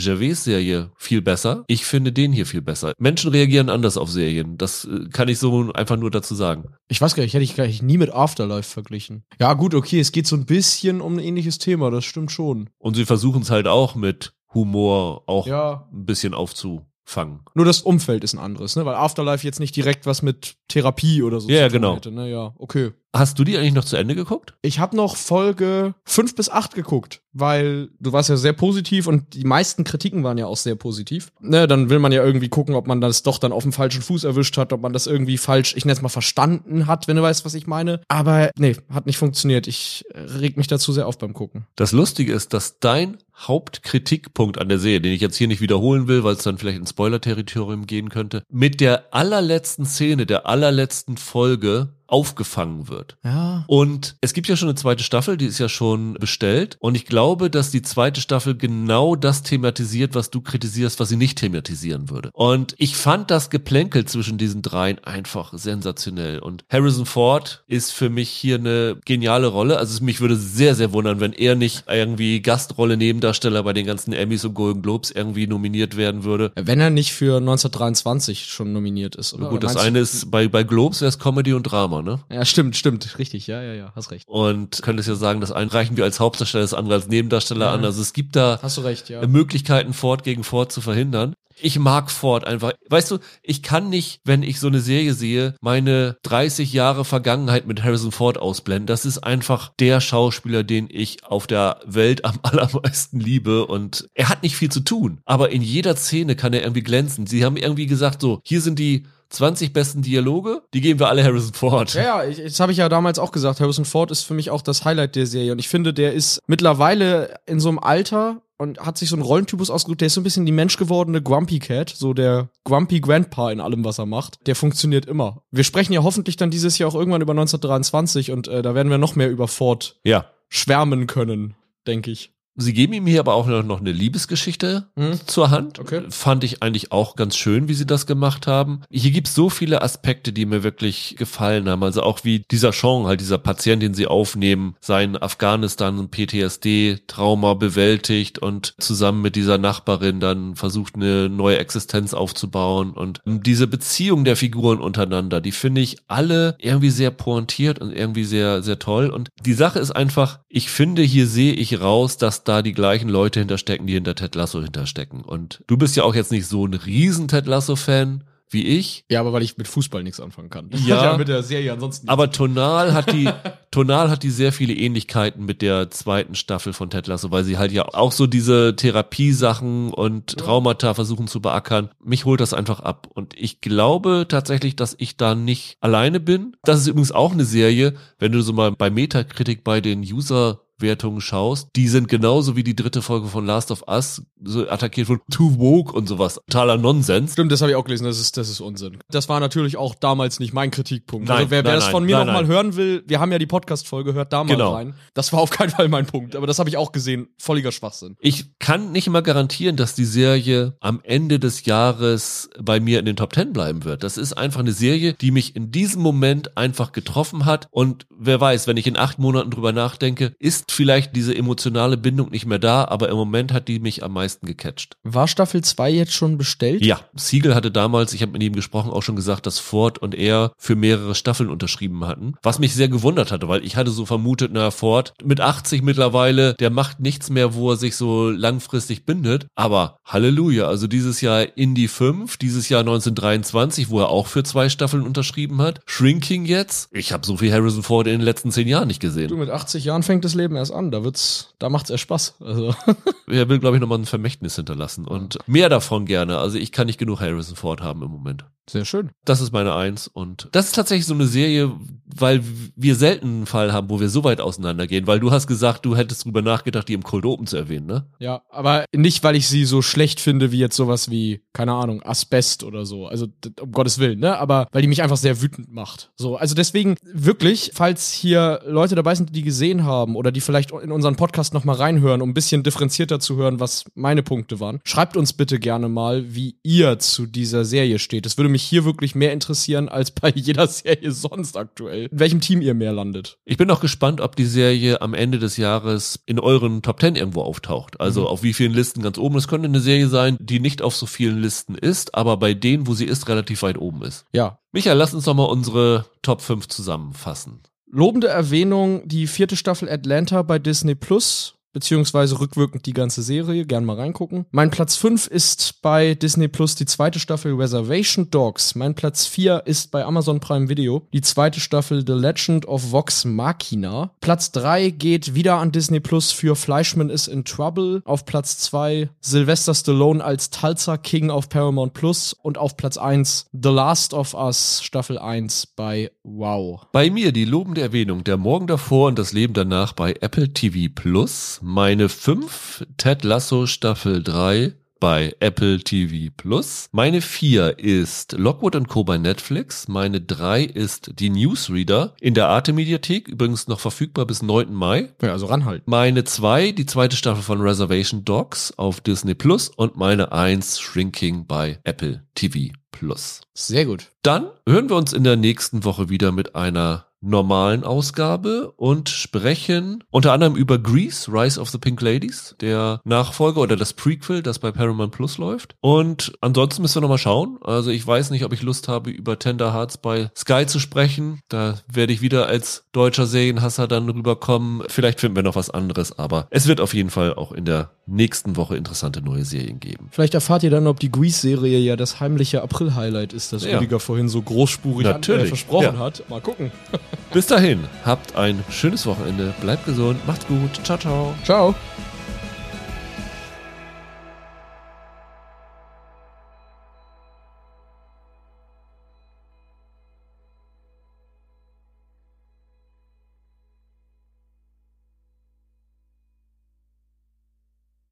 Gervais-Serie viel besser. Ich finde den hier viel besser. Menschen reagieren anders auf Serien. Das äh, kann ich so einfach nur dazu sagen. Ich weiß gar nicht, hätte ich gar nicht nie mit Afterlife verglichen. Ja, gut, okay, es geht so ein bisschen um ein ähnliches Thema, das stimmt schon. Und sie versuchen es halt auch mit Humor auch Ja. ein bisschen aufzufangen. Nur das Umfeld ist ein anderes, ne? Weil Afterlife jetzt nicht direkt was mit Therapie oder so Ja, zu tun genau. hätte. Ne? Ja, okay. Hast du die eigentlich noch zu Ende geguckt? Ich habe noch Folge 5 bis 8 geguckt, weil du warst ja sehr positiv und die meisten Kritiken waren ja auch sehr positiv. Ne, dann will man ja irgendwie gucken, ob man das doch dann auf dem falschen Fuß erwischt hat, ob man das irgendwie falsch, ich nenne es mal verstanden hat, wenn du weißt, was ich meine. Aber nee, hat nicht funktioniert. Ich reg mich dazu sehr auf beim Gucken. Das Lustige ist, dass dein Hauptkritikpunkt an der Serie, den ich jetzt hier nicht wiederholen will, weil es dann vielleicht ins Spoiler-Territorium gehen könnte, mit der allerletzten Szene, der allerletzten Folge aufgefangen wird. Ja. Und es gibt ja schon eine zweite Staffel, die ist ja schon bestellt. Und ich glaube, dass die zweite Staffel genau das thematisiert, was du kritisierst, was sie nicht thematisieren würde. Und ich fand das Geplänkel zwischen diesen dreien einfach sensationell. Und Harrison Ford ist für mich hier eine geniale Rolle. Also mich würde sehr, sehr wundern, wenn er nicht irgendwie Gastrolle Nebendarsteller bei den ganzen Emmys und Golden Globes irgendwie nominiert werden würde. Wenn er nicht für 1923 schon nominiert ist. Oder? Gut, das Meinst du- eine ist bei, bei Globes wäre es Comedy und Drama, ne? Ja, stimmt, stimmt. Richtig, ja, ja, ja. Hast recht. Und könntest ja sagen, das eine reichen wir als Hauptdarsteller, das andere als Nebendarsteller an. Also es gibt da Hast du recht, ja. Möglichkeiten, Ford gegen Ford zu verhindern. Ich mag Ford einfach. Weißt du, ich kann nicht, wenn ich so eine Serie sehe, meine 30 Jahre Vergangenheit mit Harrison Ford ausblenden. Das ist einfach der Schauspieler, den ich auf der Welt am allermeisten liebe. Und er hat nicht viel zu tun. Aber in jeder Szene kann er irgendwie glänzen. Sie haben irgendwie gesagt, so, hier sind die 20 besten Dialoge, die geben wir alle Harrison Ford. Ja, ja, ich, das habe ich ja damals auch gesagt. Harrison Ford ist für mich auch das Highlight der Serie. Und ich finde, der ist mittlerweile in so einem Alter und hat sich so einen Rollentypus ausgesucht. Der ist so ein bisschen die menschgewordene Grumpy Cat, so der Grumpy Grandpa in allem, was er macht. Der funktioniert immer. Wir sprechen ja hoffentlich dann dieses Jahr auch irgendwann über 1923 und äh, da werden wir noch mehr über Ford ja. schwärmen können, denke ich. Sie geben ihm hier aber auch noch eine Liebesgeschichte Hm. zur Hand. Okay. Fand ich eigentlich auch ganz schön, wie sie das gemacht haben. Hier gibt's so viele Aspekte, die mir wirklich gefallen haben. Also auch wie dieser Sean, halt dieser Patient, den sie aufnehmen, sein Afghanistan PTSD-Trauma bewältigt und zusammen mit dieser Nachbarin dann versucht, eine neue Existenz aufzubauen. Und diese Beziehung der Figuren untereinander, die finde ich alle irgendwie sehr pointiert und irgendwie sehr, sehr toll. Und die Sache ist einfach, ich finde, hier sehe ich raus, dass da die gleichen Leute hinterstecken, die hinter Ted Lasso hinterstecken. Und du bist ja auch jetzt nicht so ein riesen Ted Lasso-Fan wie ich. Ja, aber weil ich mit Fußball nichts anfangen kann. Ja. mit der Serie ansonsten. Aber tonal hat die, tonal hat die sehr viele Ähnlichkeiten mit der zweiten Staffel von Ted Lasso, weil sie halt ja auch so diese Therapiesachen und Traumata versuchen zu beackern. Mich holt das einfach ab. Und ich glaube tatsächlich, dass ich da nicht alleine bin. Das ist übrigens auch eine Serie, wenn du so mal bei Metakritik bei den User Wertungen schaust, die sind genauso wie die dritte Folge von Last of Us so attackiert von Too Woke und sowas. Totaler Nonsens. Stimmt, das habe ich auch gelesen, das ist, das ist Unsinn. Das war natürlich auch damals nicht mein Kritikpunkt. Nein, also wer, wer nein, das von mir nochmal hören will, wir haben ja die Podcast-Folge, hört da mal Genau. rein. Das war auf keinen Fall mein Punkt, aber das habe ich auch gesehen. Völliger Schwachsinn. Ich kann nicht mal garantieren, dass die Serie am Ende des Jahres bei mir in den Top Ten bleiben wird. Das ist einfach eine Serie, die mich in diesem Moment einfach getroffen hat. Und wer weiß, wenn ich in acht Monaten drüber nachdenke, ist vielleicht diese emotionale Bindung nicht mehr da, aber im Moment hat die mich am meisten gecatcht. War Staffel 2 jetzt schon bestellt? Ja, Siegel hatte damals, ich habe mit ihm gesprochen, auch schon gesagt, dass Ford und er für mehrere Staffeln unterschrieben hatten. Was mich sehr gewundert hatte, weil ich hatte so vermutet, na Ford mit 80 mittlerweile, der macht nichts mehr, wo er sich so langfristig bindet. Aber Halleluja, also dieses Jahr Indie 5, dieses Jahr 1923, wo er auch für zwei Staffeln unterschrieben hat. Shrinking jetzt. Ich habe so viel Harrison Ford in den letzten zehn Jahren nicht Du, gesehen. mit 80 Jahren fängt das Leben erst an. Da wird's, da macht's erst Spaß. Also. Er will, glaube ich, nochmal ein Vermächtnis hinterlassen und mehr davon gerne. Also ich kann nicht genug Harrison Ford haben im Moment. Sehr schön. Das ist meine Eins. Und das ist tatsächlich so eine Serie, weil wir selten einen Fall haben, wo wir so weit auseinandergehen. Weil du hast gesagt, du hättest drüber nachgedacht, die im Cold Open zu erwähnen, ne? Ja, aber nicht, weil ich sie so schlecht finde, wie jetzt sowas wie, keine Ahnung, Asbest oder so. Also, um Gottes Willen, ne? Aber weil die mich einfach sehr wütend macht. So, also deswegen, wirklich, falls hier Leute dabei sind, die gesehen haben oder die vielleicht in unseren Podcast nochmal reinhören, um ein bisschen differenzierter zu hören, was meine Punkte waren, schreibt uns bitte gerne mal, wie ihr zu dieser Serie steht. Das würde mich hier wirklich mehr interessieren als bei jeder Serie sonst aktuell. In welchem Team ihr mehr landet. Ich bin auch gespannt, ob die Serie am Ende des Jahres in euren Top Ten irgendwo auftaucht. Also auf wie vielen Listen ganz oben. Es könnte eine Serie sein, die nicht auf so vielen Listen ist, aber bei denen, wo sie ist, relativ weit oben ist. Ja, Michael, lass uns doch mal unsere Top 5 zusammenfassen. Lobende Erwähnung, die vierte Staffel Atlanta bei Disney Plus, beziehungsweise rückwirkend die ganze Serie, gern mal reingucken. Mein Platz 5 ist bei Disney Plus die zweite Staffel Reservation Dogs. Mein Platz 4 ist bei Amazon Prime Video die zweite Staffel The Legend of Vox Machina. Platz 3 geht wieder an Disney Plus für Fleischman is in Trouble. Auf Platz 2 Sylvester Stallone als Tulsa King auf Paramount Plus und auf Platz 1 The Last of Us Staffel 1 bei Wow. Bei mir die lobende Erwähnung der Morgen davor und das Leben danach bei Apple TV Plus. Meine 5 Ted Lasso Staffel 3 bei Apple TV Plus. Meine 4 ist Lockwood Co. bei Netflix. Meine 3 ist die Newsreader in der Arte Mediathek, übrigens noch verfügbar bis 9. Mai. Ja, also ranhalten. Meine 2, die zweite Staffel von Reservation Dogs auf Disney Plus und meine 1 Shrinking bei Apple TV Plus. Sehr gut. Dann hören wir uns in der nächsten Woche wieder mit einer normalen Ausgabe und sprechen unter anderem über Grease, Rise of the Pink Ladies, der Nachfolger oder das Prequel, das bei Paramount Plus läuft. Und ansonsten müssen wir nochmal schauen. Also ich weiß nicht, ob ich Lust habe, über Tender Hearts bei Sky zu sprechen. Da werde ich wieder als deutscher Serienhasser dann rüberkommen. Vielleicht finden wir noch was anderes, aber es wird auf jeden Fall auch in der nächsten Woche interessante neue Serien geben. Vielleicht erfahrt ihr dann, ob die Grease-Serie ja das heimliche April-Highlight ist, das Ja. Rüdiger vorhin so großspurig Natürlich. äh, versprochen Ja. hat. Mal gucken. Bis dahin, habt ein schönes Wochenende, bleibt gesund, macht's gut, ciao, ciao. Ciao.